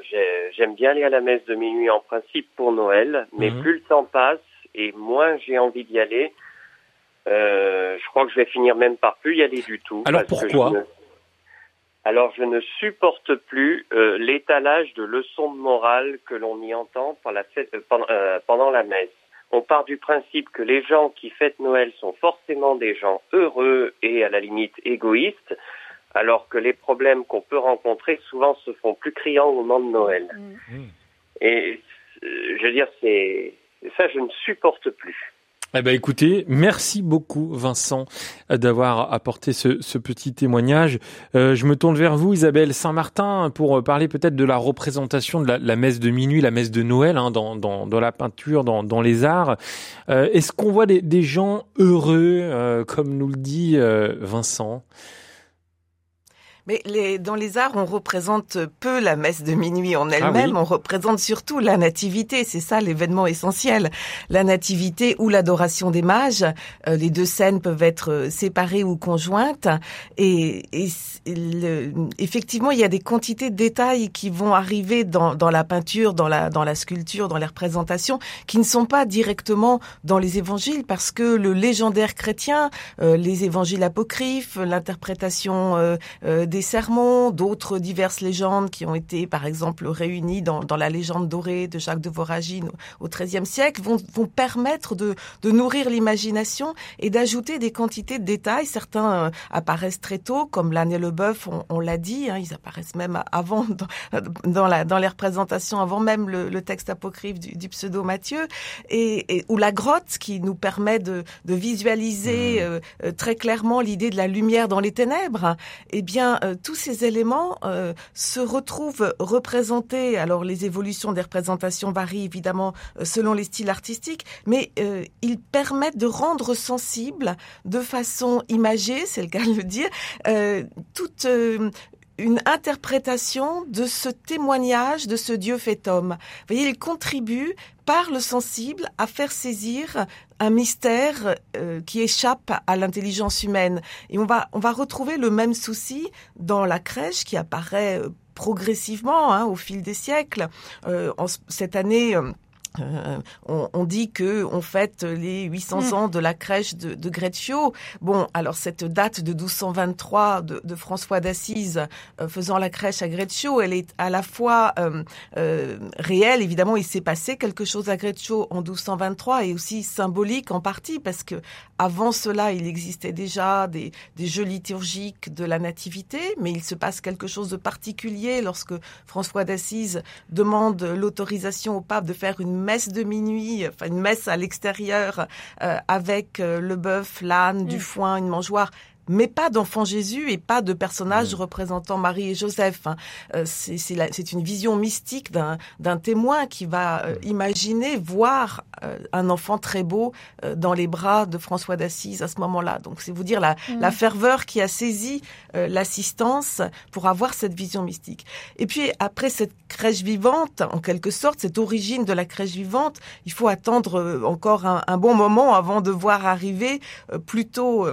Speaker 8: j'aime bien aller à la messe de minuit en principe pour Noël, mais mhm. plus le temps passe et moins j'ai envie d'y aller. Euh, je crois que je vais finir même par plus y aller du tout.
Speaker 3: Alors pourquoi
Speaker 8: Alors je ne supporte plus euh, l'étalage de leçons de morale que l'on y entend la euh, pendant, la messe. On part du principe que les gens qui fêtent Noël sont forcément des gens heureux et à la limite égoïstes, alors que les problèmes qu'on peut rencontrer souvent se font plus criants au moment de Noël. Mmh. Et je veux dire, c'est ça, je ne supporte plus.
Speaker 3: Eh ben écoutez, merci beaucoup Vincent d'avoir apporté ce, petit témoignage. Euh, je me tourne vers vous Isabelle Saint-Martin pour parler peut-être de la représentation de la, messe de minuit, la messe de Noël hein, dans, la peinture, dans, les arts. Euh, Est-ce qu'on voit des, gens heureux, euh, comme nous le dit Vincent?
Speaker 6: Mais les, dans les arts, on représente peu la messe de minuit en ah elle-même, on représente surtout la nativité, c'est ça l'événement essentiel. La nativité ou l'adoration des mages, euh, les deux scènes peuvent être euh, séparées ou conjointes. Et, et le, effectivement, il y a des quantités de détails qui vont arriver dans, dans la peinture, dans la, dans la sculpture, dans les représentations, qui ne sont pas directement dans les évangiles, parce que le légendaire chrétien, euh, les évangiles apocryphes, l'interprétation des sermons, d'autres diverses légendes qui ont été, par exemple, réunies dans, dans la légende dorée de Jacques de Voragine au XIIIe siècle, vont, vont permettre de, de nourrir l'imagination et d'ajouter des quantités de détails. Certains euh, apparaissent très tôt, comme l'âne et le bœuf, on, on l'a dit, hein, ils apparaissent même avant dans, dans, la, dans les représentations, avant même le, le texte apocryphe du, du pseudo Matthieu, et, et, ou la grotte qui nous permet de, de visualiser mmh. euh, très clairement l'idée de la lumière dans les ténèbres. Eh bien, euh, tous ces éléments euh, se retrouvent représentés. Alors, les évolutions des représentations varient évidemment euh, selon les styles artistiques, mais ils permettent de rendre sensible de façon imagée, c'est le cas de le dire, toute une interprétation de ce témoignage de ce Dieu fait homme. Vous voyez, il contribue par le sensible à faire saisir un mystère euh, qui échappe à l'intelligence humaine. Et on va, on va retrouver le même souci dans la crèche qui apparaît euh, progressivement hein, au fil des siècles. Euh, en, cette année, euh, on, on, dit que on fête les 800 mmh. ans de la crèche de, de Greccio. Bon, alors cette date de 1223 de, de François d'Assise euh, faisant la crèche à Greccio, elle est à la fois euh, euh réelle. Évidemment, il s'est passé quelque chose à Greccio en 1223 et aussi symbolique en partie parce que avant cela, il existait déjà des, des jeux liturgiques de la nativité, mais il se passe quelque chose de particulier lorsque François d'Assise demande l'autorisation au pape de faire une messe de minuit, enfin une messe à l'extérieur euh, avec euh, le bœuf, l'âne, mmh. du foin, une mangeoire mais pas d'enfant Jésus et pas de personnages mmh. représentant Marie et Joseph. Hein. Euh, c'est une vision mystique d'un témoin qui va euh, imaginer voir euh, un enfant très beau euh, dans les bras de François d'Assise à ce moment-là. Donc c'est vous dire la, mmh. la, ferveur qui a saisi euh, l'assistance pour avoir cette vision mystique. Et puis après cette crèche vivante, en quelque sorte, cette origine de la crèche vivante, il faut attendre encore un, un, bon moment avant de voir arriver plutôt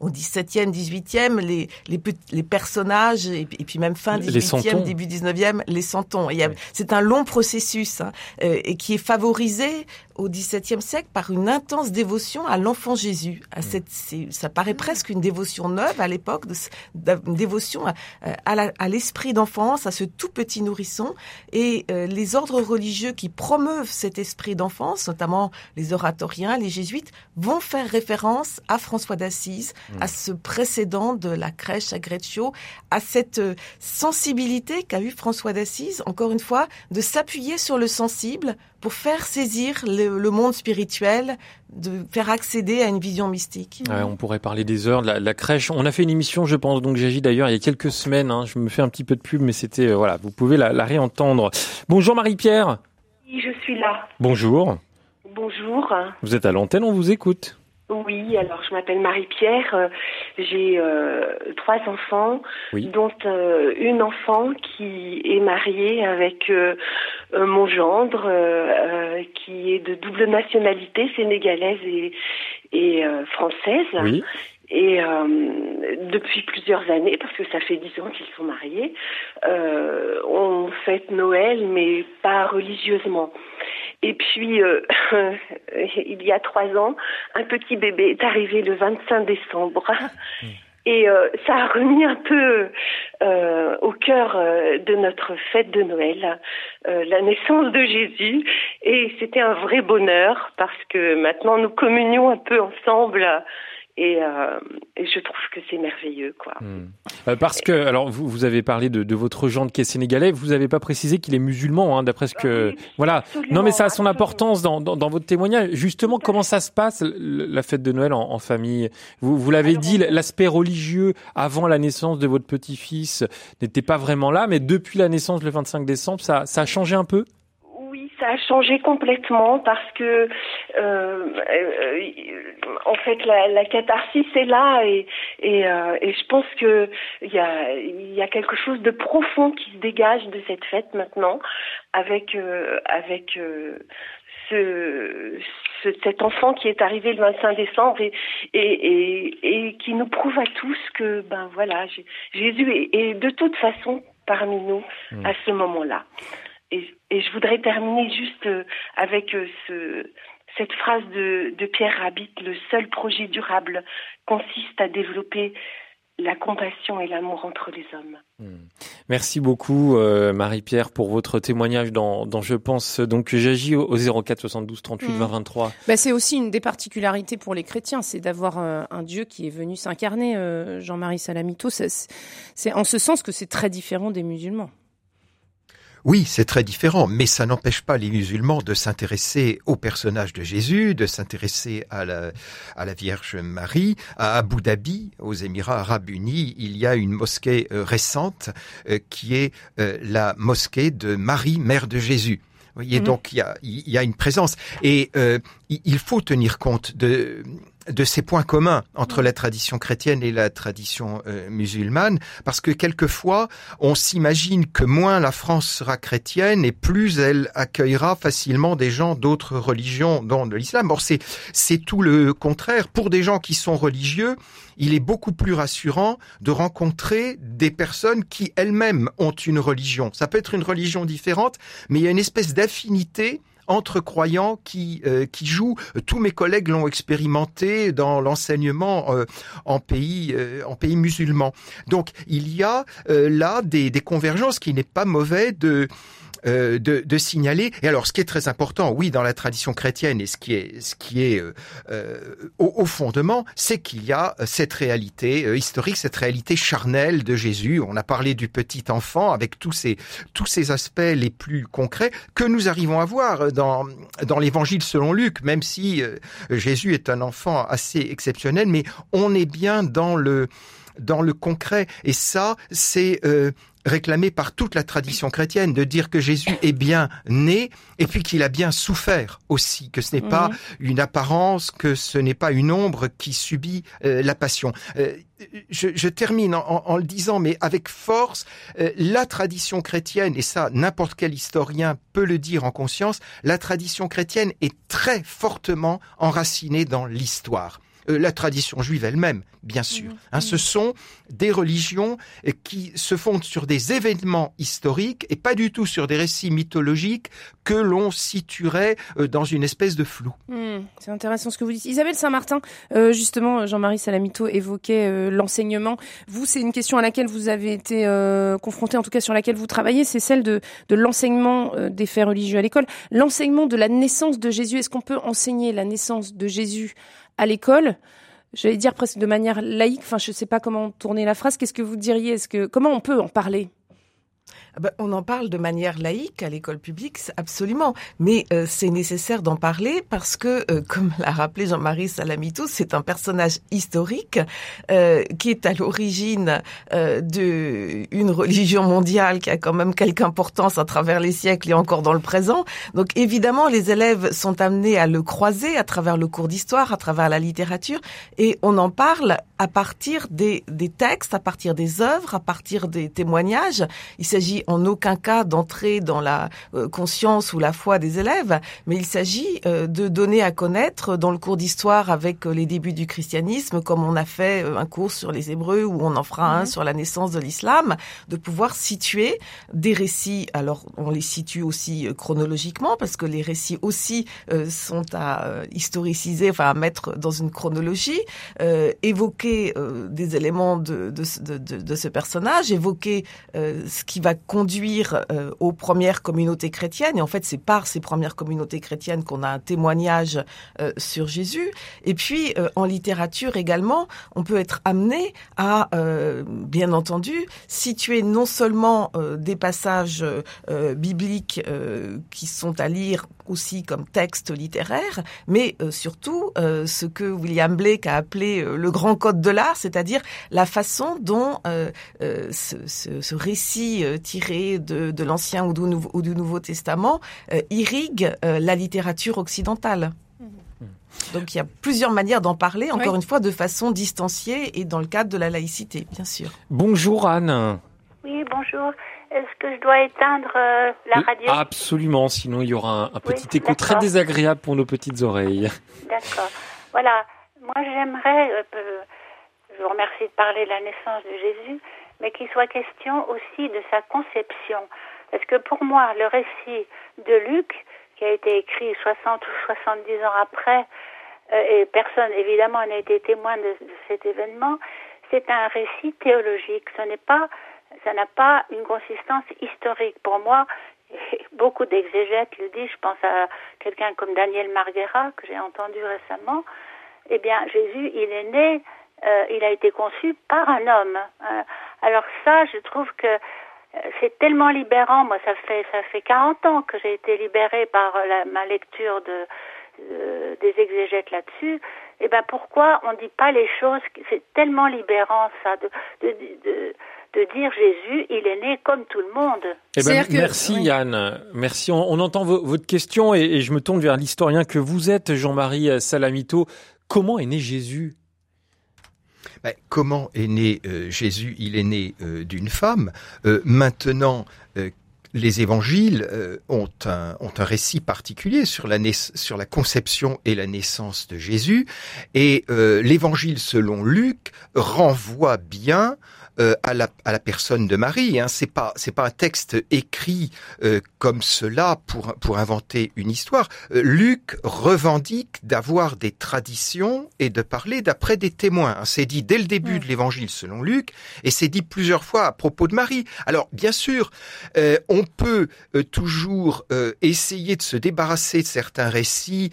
Speaker 6: au 17e, 18e, les, les, les personnages, et, et, puis même fin 18e, début 19e, les sentons. C'est un long processus hein, euh, et qui est favorisé au XVIIe siècle par une intense dévotion à l'enfant Jésus. À mm. cette, ça paraît presque une dévotion neuve à l'époque, une dévotion à l'esprit d'enfance, à ce tout petit nourrisson. Et euh, les ordres religieux qui promeuvent cet esprit d'enfance, notamment les oratoriens, les jésuites, vont faire référence à François d'Assise, mmh. à ce précédent de la crèche à Greccio, à cette euh, sensibilité qu'a eu François d'Assise, encore une fois, de s'appuyer sur le sensible pour faire saisir le, le, monde spirituel, de faire accéder à une vision mystique.
Speaker 3: Ouais, on pourrait parler des heures de la, la, crèche. On a fait une émission, je pense, donc j'agis d'ailleurs il y a quelques semaines. Hein, je me fais un petit peu de pub, mais c'était euh, voilà, vous pouvez la, la réentendre. Bonjour Marie-Pierre.
Speaker 9: Oui, je suis là.
Speaker 3: Bonjour.
Speaker 9: Bonjour.
Speaker 3: Vous êtes à l'antenne, on vous écoute.
Speaker 9: Oui, alors je m'appelle Marie-Pierre, euh, j'ai euh, trois enfants,
Speaker 3: oui.
Speaker 9: dont euh, une enfant qui est mariée avec euh, euh, mon gendre, qui est de double nationalité sénégalaise et, et française.
Speaker 3: Oui.
Speaker 9: Et depuis plusieurs années, parce que ça fait dix ans qu'ils sont mariés, on fête Noël, mais pas religieusement. Et puis, euh, il y a trois ans, un petit bébé est arrivé le 25 décembre. Mmh. Et euh, ça a remis un peu euh, au cœur euh, de notre fête de Noël euh, la naissance de Jésus. Et c'était un vrai bonheur parce que maintenant nous communions un peu ensemble et, euh, et, je trouve que c'est merveilleux, quoi.
Speaker 3: Mmh. Euh, parce que, alors, vous, vous avez parlé de, de votre gendre qui est sénégalais, vous n'avez pas précisé qu'il est musulman, hein, d'après ce que,
Speaker 9: oui,
Speaker 3: voilà. Non, mais ça a son
Speaker 9: absolument.
Speaker 3: importance dans, dans, dans, votre témoignage. Justement, comment ça se passe la fête de Noël en, en famille? Vous, vous l'avez dit, l'aspect religieux avant la naissance de votre petit-fils n'était pas vraiment là, mais depuis la naissance le 25 décembre, ça, ça a changé un peu?
Speaker 9: Ça a changé complètement parce que euh, euh, en fait la, la catharsis est là et et, euh, et je pense que il y a il y a quelque chose de profond qui se dégage de cette fête maintenant avec euh, avec euh, ce, ce, cet enfant qui est arrivé le 25 décembre et, et, et, et qui nous prouve à tous que ben voilà Jésus est, est de toute façon parmi nous mmh. à ce moment-là. Et, et, je voudrais terminer juste euh, avec euh, ce, cette phrase de, de Pierre Rabit, le seul projet durable consiste à développer la compassion et l'amour entre les hommes.
Speaker 3: Hmm. Merci beaucoup Marie-Pierre pour votre témoignage dans, Je pense donc j'agis au 04 72 38 20 23.
Speaker 4: c'est aussi une des particularités pour les chrétiens, c'est d'avoir un Dieu qui est venu s'incarner. Jean-Marie Salamito, c'est en ce sens que c'est très différent des musulmans.
Speaker 1: Oui, c'est très différent, mais ça n'empêche pas les musulmans de s'intéresser au personnage de Jésus, de s'intéresser à la, à la Vierge Marie. À Abu Dhabi, aux Émirats arabes unis, il y a une mosquée euh, récente euh, qui est euh, la mosquée de Marie, mère de Jésus. Vous voyez, mhm. donc il y a, il y a une présence. Et il faut tenir compte de de ces points communs entre la tradition chrétienne et la tradition euh, musulmane, parce que quelquefois, on s'imagine que moins la France sera chrétienne et plus elle accueillera facilement des gens d'autres religions, dont de l'islam. Or, c'est, c'est tout le contraire. Pour des gens qui sont religieux, il est beaucoup plus rassurant de rencontrer des personnes qui elles-mêmes ont une religion. Ça peut être une religion différente, mais il y a une espèce d'affinité entre croyants qui euh, qui jouent. Tous mes collègues l'ont expérimenté dans l'enseignement euh, en pays euh, en pays musulmans. Donc il y a là des, des convergences qui n'est pas mauvais de euh, de, de, signaler. Et alors, ce qui est très important, oui, dans la tradition chrétienne et ce qui est, ce qui est euh, euh au, au, fondement, c'est qu'il y a cette réalité euh, historique, cette réalité charnelle de Jésus. On a parlé du petit enfant avec tous ces tous ces aspects les plus concrets que nous arrivons à voir dans dans l'Évangile selon Luc, même si Jésus est un enfant assez exceptionnel, mais on est bien dans le dans le concret. Et ça, c'est euh, réclamé par toute la tradition chrétienne de dire que Jésus est bien né et puis qu'il a bien souffert aussi, que ce n'est pas mhm. une apparence, que ce n'est pas une ombre qui subit euh, la passion. Euh, je, je, termine en, en, le disant, mais avec force, la tradition chrétienne, et ça n'importe quel historien peut le dire en conscience, la tradition chrétienne est très fortement enracinée dans l'histoire. Euh, la tradition juive elle-même, bien sûr. Mhm. Hein, ce sont des religions euh, qui se fondent sur des événements historiques et pas du tout sur des récits mythologiques que l'on situerait euh, dans une espèce de flou.
Speaker 4: Hmm, c'est intéressant ce que vous dites. Isabelle Saint-Martin, justement, Jean-Marie Salamito évoquait l'enseignement. Vous, c'est une question à laquelle vous avez été confronté, en tout cas sur laquelle vous travaillez, c'est celle de, de l'enseignement des faits religieux à l'école. L'enseignement de la naissance de Jésus, est-ce qu'on peut enseigner la naissance de Jésus à l'école, j'allais dire presque de manière laïque, enfin je ne sais pas comment tourner la phrase, qu'est-ce que vous diriez? Est-ce que comment on peut en parler?
Speaker 6: Ben, on en parle de manière laïque à l'école publique, absolument. Mais euh, c'est nécessaire d'en parler parce que, euh, comme l'a rappelé Jean-Marie Salamitou, c'est un personnage historique euh, qui est à l'origine de une religion mondiale qui a quand même quelque importance à travers les siècles et encore dans le présent. Donc évidemment, les élèves sont amenés à le croiser à travers le cours d'histoire, à travers la littérature, et on en parle à partir des, des textes, à partir des œuvres, à partir des témoignages. Il s'agit en aucun cas d'entrer dans la euh, conscience ou la foi des élèves, mais il s'agit euh, de donner à connaître dans le cours d'histoire avec euh, les débuts du christianisme, comme on a fait un cours sur les Hébreux ou on en fera un mhm. sur la naissance de l'islam, de pouvoir situer des récits. Alors on les situe aussi chronologiquement parce que les récits aussi sont à historiciser, enfin à mettre dans une chronologie, évoquer des éléments de, ce personnage, évoquer ce qui va conduire euh, aux premières communautés chrétiennes. Et en fait, c'est par ces premières communautés chrétiennes qu'on a un témoignage euh, sur Jésus. Et puis, euh, en littérature également, on peut être amené à, bien entendu, situer non seulement des passages bibliques qui sont à lire aussi comme texte littéraire, mais surtout ce que William Blake a appelé le grand code de l'art, c'est-à-dire la façon dont ce, ce, ce, récit tiré de, l'Ancien ou, du Nouveau Testament euh, irrigue euh, la littérature occidentale. Mm-hmm. Donc il y a plusieurs manières d'en parler, encore une fois, de façon distanciée et dans le cadre de la laïcité, bien sûr.
Speaker 3: Bonjour Anne.
Speaker 10: Oui, bonjour. Est-ce que je dois éteindre euh, la radio?
Speaker 3: Absolument, sinon il y aura un, petit écho très désagréable pour nos petites oreilles.
Speaker 10: D'accord. Voilà. Moi j'aimerais, je vous remercie de parler de la naissance de Jésus, mais qu'il soit question aussi de sa conception. Parce que pour moi, le récit de Luc, qui a été écrit 60 ou 70 ans après, euh, et personne évidemment n'a été témoin de, cet événement, c'est un récit théologique. Ce n'est pas, ça n'a pas une consistance historique. Pour moi, beaucoup d'exégètes le disent. Je pense à quelqu'un comme Daniel Marguera que j'ai entendu récemment. Eh bien, Jésus, il est né, euh, il a été conçu par un homme. Euh, alors ça, je trouve que euh, c'est tellement libérant. Moi, ça fait ça fait 40 ans que j'ai été libérée par la, ma lecture de, des exégètes là-dessus. Eh ben pourquoi on dit pas les choses C'est tellement libérant ça de, de, de, de dire Jésus, il est né comme tout le monde.
Speaker 3: Eh ben, merci Yann, merci. On, on entend votre question et, et, je me tourne vers l'historien que vous êtes, Jean-Marie Salamito. Comment est né Jésus?
Speaker 1: Ben, comment est né euh, Jésus? Il est né euh, d'une femme. Euh, maintenant, les évangiles ont, un, récit particulier sur la conception et la naissance de Jésus. Et l'évangile selon Luc renvoie bien euh, à, la, à la personne de Marie. Hein. C'est pas c'est pas un texte écrit euh, comme cela pour pour inventer une histoire. Euh, Luc revendique d'avoir des traditions et de parler d'après des témoins. Hein. C'est dit dès le début de l'Évangile selon Luc et c'est dit plusieurs fois à propos de Marie. Alors bien sûr, on peut toujours essayer de se débarrasser de certains récits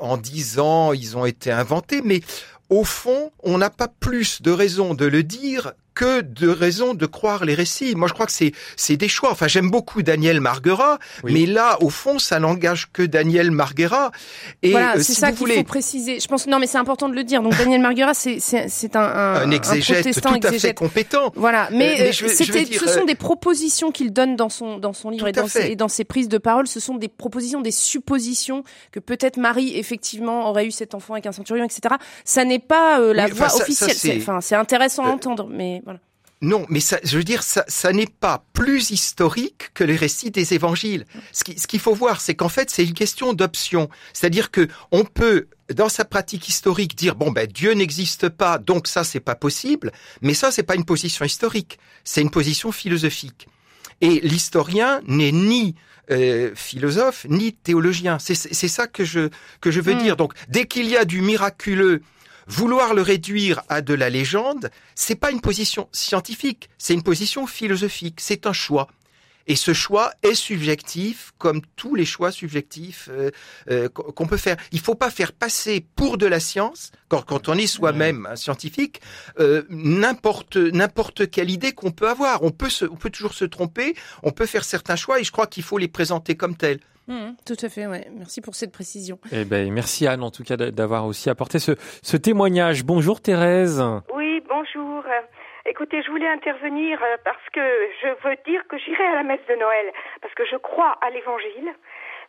Speaker 1: en disant ils ont été inventés, mais au fond, on n'a pas plus de raison de le dire que de raison de croire les récits. Moi, je crois que c'est c'est des choix. Enfin, j'aime beaucoup Daniel Marguera, mais là, au fond, ça n'engage que Daniel Marguera.
Speaker 4: Et voilà, euh, c'est ça qu'il faut préciser. Je pense non, mais c'est important de le dire. Donc Daniel Marguera, c'est c'est un, un,
Speaker 1: un exégète tout à fait compétent.
Speaker 4: Voilà, mais, euh, mais je, c'était, ce sont euh, des propositions qu'il donne dans son dans son livre et dans, ses, et dans ses prises de parole. Ce sont des propositions, des suppositions que peut-être Marie effectivement aurait eu cet enfant avec un centurion, etc. Ça n'est pas la voix officielle. Enfin, c'est intéressant à entendre, mais
Speaker 1: non, mais ça, je veux dire, ça, ça n'est pas plus historique que les récits des évangiles. Ce qu'il ce faut voir, c'est qu'en fait, c'est une question d'option. C'est-à-dire que on peut, dans sa pratique historique, dire bon ben Dieu n'existe pas, donc ça c'est pas possible. Mais ça, c'est pas une position historique, c'est une position philosophique. Et l'historien n'est ni euh, philosophe ni théologien. C'est ça que je que je veux hmm. dire. Donc, dès qu'il y a du miraculeux Vouloir le réduire à de la légende, c'est pas une position scientifique, c'est une position philosophique, c'est un choix. Et ce choix est subjectif, comme tous les choix subjectifs euh, euh, qu'on peut faire. Il faut pas faire passer pour de la science, quand, quand on est soi-même un scientifique, euh, n'importe n'importe quelle idée qu'on peut avoir. On peut, se, on peut toujours se tromper, on peut faire certains choix, et je crois qu'il faut les présenter comme tels.
Speaker 4: Mmh, tout à fait, ouais. Merci pour cette précision.
Speaker 3: Eh ben, merci Anne, en tout cas, d'avoir aussi apporté ce, ce témoignage. Bonjour Thérèse.
Speaker 11: Oui, bonjour. Écoutez, je voulais intervenir euh, parce que je veux dire que j'irai à la messe de Noël, parce que je crois à l'évangile,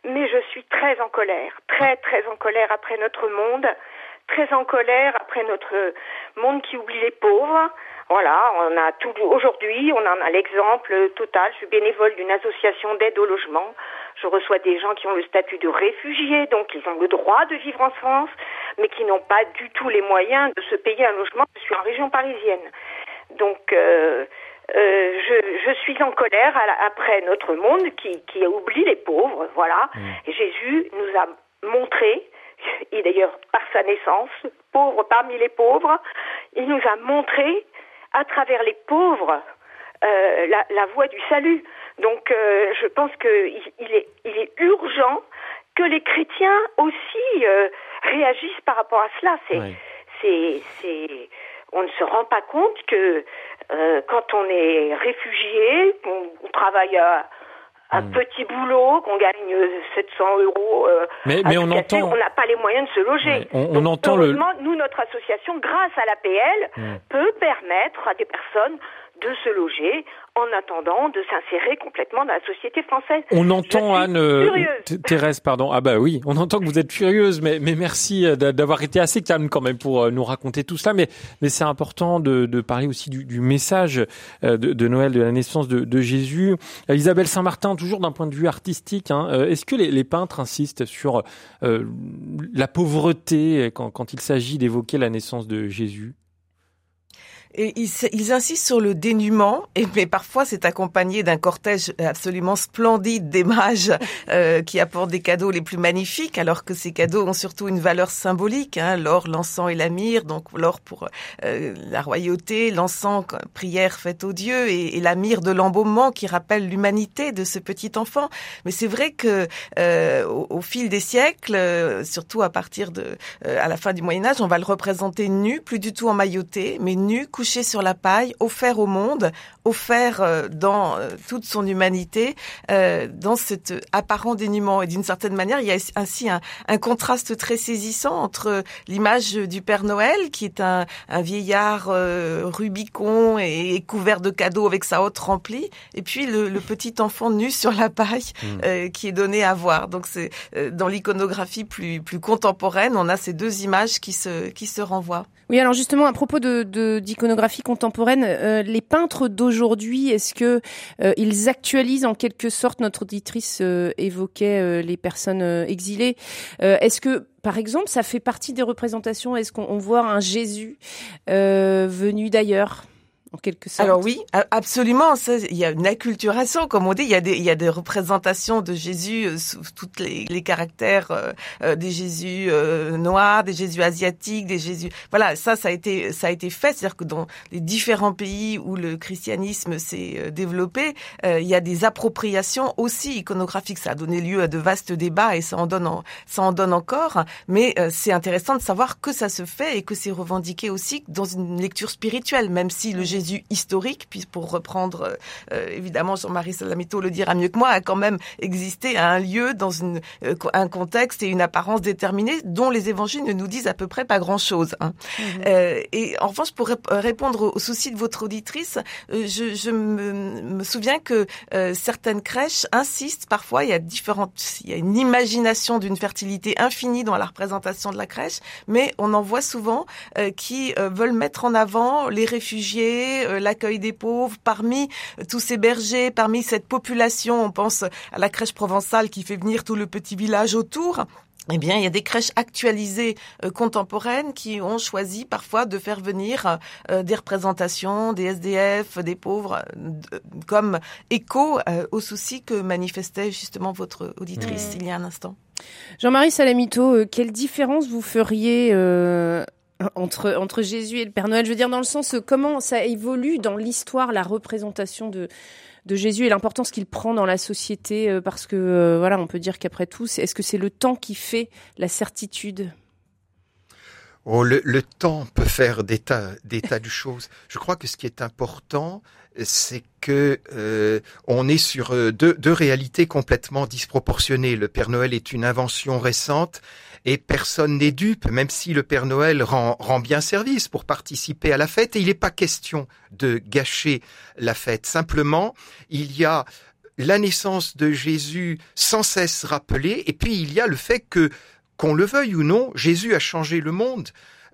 Speaker 11: mais je suis très en colère, très très en colère après notre monde, très en colère après notre monde qui oublie les pauvres. Voilà, on a tout aujourd'hui, on en a l'exemple total. Je suis bénévole d'une association d'aide au logement. Je reçois des gens qui ont le statut de réfugiés, donc ils ont le droit de vivre en France, mais qui n'ont pas du tout les moyens de se payer un logement. Je suis en région parisienne. Donc, euh, euh, je, je, suis en colère après notre monde qui, qui oublie les pauvres, voilà. Mmh. Jésus nous a montré, et d'ailleurs par sa naissance, pauvre parmi les pauvres, il nous a montré à travers les pauvres euh, la, la, voie du salut. Donc, euh, je pense qu'il il est, il est urgent que les chrétiens aussi euh, réagissent par rapport à cela. C'est, c'est, c'est, on ne se rend pas compte que euh, quand on est réfugié, qu'on travaille à un hmm. petit boulot, qu'on gagne 700 euros. Euh,
Speaker 3: mais, mais on entend.
Speaker 11: On n'a pas les moyens de se loger.
Speaker 3: on, on entend le.
Speaker 11: Nous, notre association, grâce à l'APL, hmm. peut permettre à des personnes de se loger en attendant de s'insérer complètement dans la société française.
Speaker 3: On entend Anne euh, Thérèse, pardon. Ah bah oui, on entend que vous êtes furieuse, mais, mais merci euh, d'avoir été assez calme quand même pour euh, nous raconter tout cela. Mais, mais c'est important de, de, parler aussi du, du message de, de, Noël, de la naissance de, de Jésus. Isabelle Saint-Martin, toujours d'un point de vue artistique, hein, est-ce que les, les, peintres insistent sur la pauvreté quand, quand il s'agit d'évoquer la naissance de Jésus?
Speaker 6: Et ils, ils, insistent sur le dénuement, et, mais parfois c'est accompagné d'un cortège absolument splendide des mages euh, qui apportent des cadeaux les plus magnifiques, alors que ces cadeaux ont surtout une valeur symbolique, hein, l'or, l'encens et la myrrhe, donc l'or pour euh, la royauté, l'encens, prière faite aux dieux, et, et la myrrhe de l'embaumement qui rappelle l'humanité de ce petit enfant. Mais c'est vrai que euh, au, au, fil des siècles, euh, surtout à partir de euh, à la fin du Moyen Âge, on va le représenter nu, plus du tout emmailloté, mais nu, couché sur la paille, offert au monde, offert euh, dans euh, toute son humanité, euh, dans cet apparent dénuement. Et d'une certaine manière, il y a ainsi un, un contraste très saisissant entre l'image du Père Noël, qui est un, un vieillard rubicon et, et, couvert de cadeaux avec sa hotte remplie, et puis le, le petit enfant nu sur la paille mmh. qui est donné à voir. Donc c'est dans l'iconographie plus, plus contemporaine, on a ces deux images qui se, qui se renvoient.
Speaker 4: Oui, alors justement, à propos de contemporaine, euh, les peintres d'aujourd'hui, est-ce que euh, ils actualisent en quelque sorte notre auditrice euh, évoquait les personnes exilées Est-ce que par exemple, ça fait partie des représentations? Est-ce qu'on voit un Jésus venu d'ailleurs? En quelque sorte.
Speaker 6: Alors oui, absolument. Il y a une acculturation, comme on dit. Il y a des, il y a des représentations de Jésus euh, sous toutes les, les caractères euh, euh des Jésus euh, noirs, des Jésus asiatiques, des Jésus. Voilà, ça, ça a été, ça a été fait. C'est-à-dire que dans les différents pays où le christianisme s'est euh, développé, il y a des appropriations aussi iconographiques. Ça a donné lieu à de vastes débats et ça en donne, en, ça en donne encore. Mais c'est intéressant de savoir que ça se fait et que c'est revendiqué aussi dans une lecture spirituelle, même si le Jésus historique, puis pour reprendre euh, évidemment Jean-Marie Salamito le dira mieux que moi, a quand même existé à un lieu dans une, euh, un contexte et une apparence déterminée dont les évangiles ne nous disent à peu près pas grand-chose. Hein. Mmh. Euh, et en revanche, pour répondre au souci de votre auditrice, euh, je, je me, me, souviens que euh, certaines crèches insistent parfois, il y a différentes, il y a une imagination d'une fertilité infinie dans la représentation de la crèche, mais on en voit souvent qui veulent mettre en avant les réfugiés, euh, l'accueil des pauvres, parmi euh, tous ces bergers, parmi cette population, on pense à la crèche provençale qui fait venir tout le petit village autour. Eh bien, il y a des crèches actualisées euh, contemporaines qui ont choisi parfois de faire venir euh, des représentations des SDF, des pauvres, euh, comme écho aux soucis que manifestait justement votre auditrice mmh. il y a un instant.
Speaker 4: Jean-Marie Salamito, quelle différence vous feriez entre, Jésus et le Père Noël. Je veux dire, dans le sens, comment ça évolue dans l'histoire, la représentation de, Jésus et l'importance qu'il prend dans la société, euh, parce que, euh, voilà, on peut dire qu'après tout, est-ce que c'est le temps qui fait la certitude?
Speaker 1: Oh, le, le, temps peut faire des tas, des tas de choses. Je crois que ce qui est important, c'est que euh, on est sur euh, deux, deux, réalités complètement disproportionnées. Le Père Noël est une invention récente et personne n'est dupe, même si le Père Noël rend, rend bien service pour participer à la fête. Et il n'est pas question de gâcher la fête. Simplement, il y a la naissance de Jésus sans cesse rappelée, et puis il y a le fait que qu'on le veuille ou non, Jésus a changé le monde.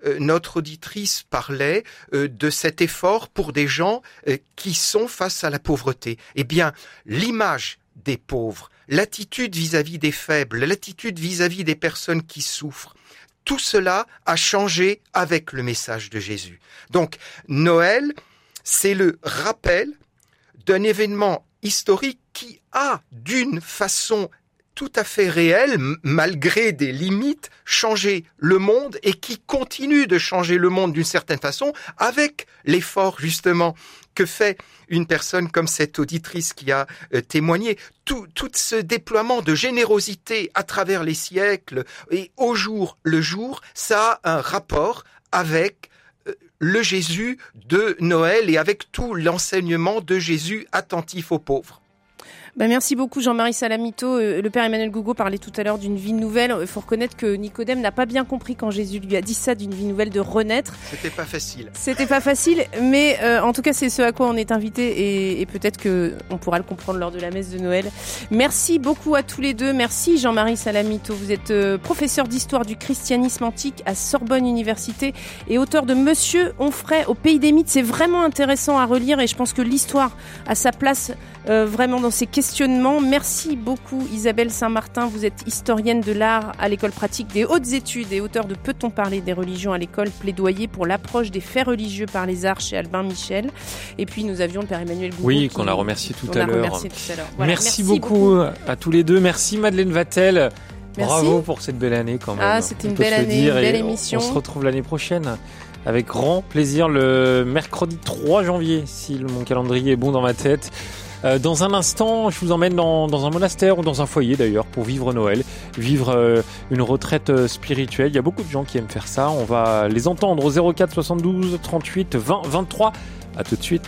Speaker 1: Euh, notre auditrice parlait euh, de cet effort pour des gens euh, qui sont face à la pauvreté. Eh bien, l'image des pauvres, l'attitude vis-à-vis des faibles, l'attitude vis-à-vis des personnes qui souffrent, tout cela a changé avec le message de Jésus. Donc, Noël, c'est le rappel d'un événement historique qui a, d'une façon tout à fait réel, malgré des limites, changer le monde et qui continue de changer le monde d'une certaine façon avec l'effort justement que fait une personne comme cette auditrice qui a euh, témoigné. Tout, tout ce déploiement de générosité à travers les siècles et au jour le jour, ça a un rapport avec euh, le Jésus de Noël et avec tout l'enseignement de Jésus attentif aux pauvres.
Speaker 4: Bah merci beaucoup Jean-Marie Salamito. Euh, le père Emmanuel Gougo parlait tout à l'heure d'une vie nouvelle. Il faut reconnaître que Nicodème n'a pas bien compris quand Jésus lui a dit ça d'une vie nouvelle de renaître.
Speaker 1: C'était pas facile.
Speaker 4: C'était pas facile, mais euh, en tout cas c'est ce à quoi on est invité et, et peut-être que on pourra le comprendre lors de la messe de Noël. Merci beaucoup à tous les deux. Merci Jean-Marie Salamito. Vous êtes euh, professeur d'histoire du christianisme antique à Sorbonne Université et auteur de Monsieur Onfray au pays des mythes. C'est vraiment intéressant à relire et je pense que l'histoire a sa place euh, vraiment dans ces questions questionnements. Merci beaucoup Isabelle Saint-Martin. Vous êtes historienne de l'art à l'école pratique des hautes études et auteur de Peut-on parler des religions à l'école? Plaidoyer pour l'approche des faits religieux par les arts chez Albin Michel. Et puis nous avions le père Emmanuel Gougo
Speaker 3: Oui, qu'on a remercié tout à l'heure.
Speaker 4: Voilà,
Speaker 3: merci, beaucoup, à tous les deux. Merci Madeleine Vatel.
Speaker 4: Merci.
Speaker 3: Bravo pour cette belle année quand même.
Speaker 4: Ah, c'était une belle année, une belle
Speaker 3: on-
Speaker 4: émission.
Speaker 3: On se retrouve l'année prochaine avec grand plaisir le mercredi 3 janvier, si mon calendrier est bon dans ma tête. Euh, dans un instant, je vous emmène dans, dans un monastère ou dans un foyer d'ailleurs pour vivre Noël, vivre euh, une retraite euh, spirituelle. Il y a beaucoup de gens qui aiment faire ça. On va les entendre au 04 72 38 20 23. À tout de suite.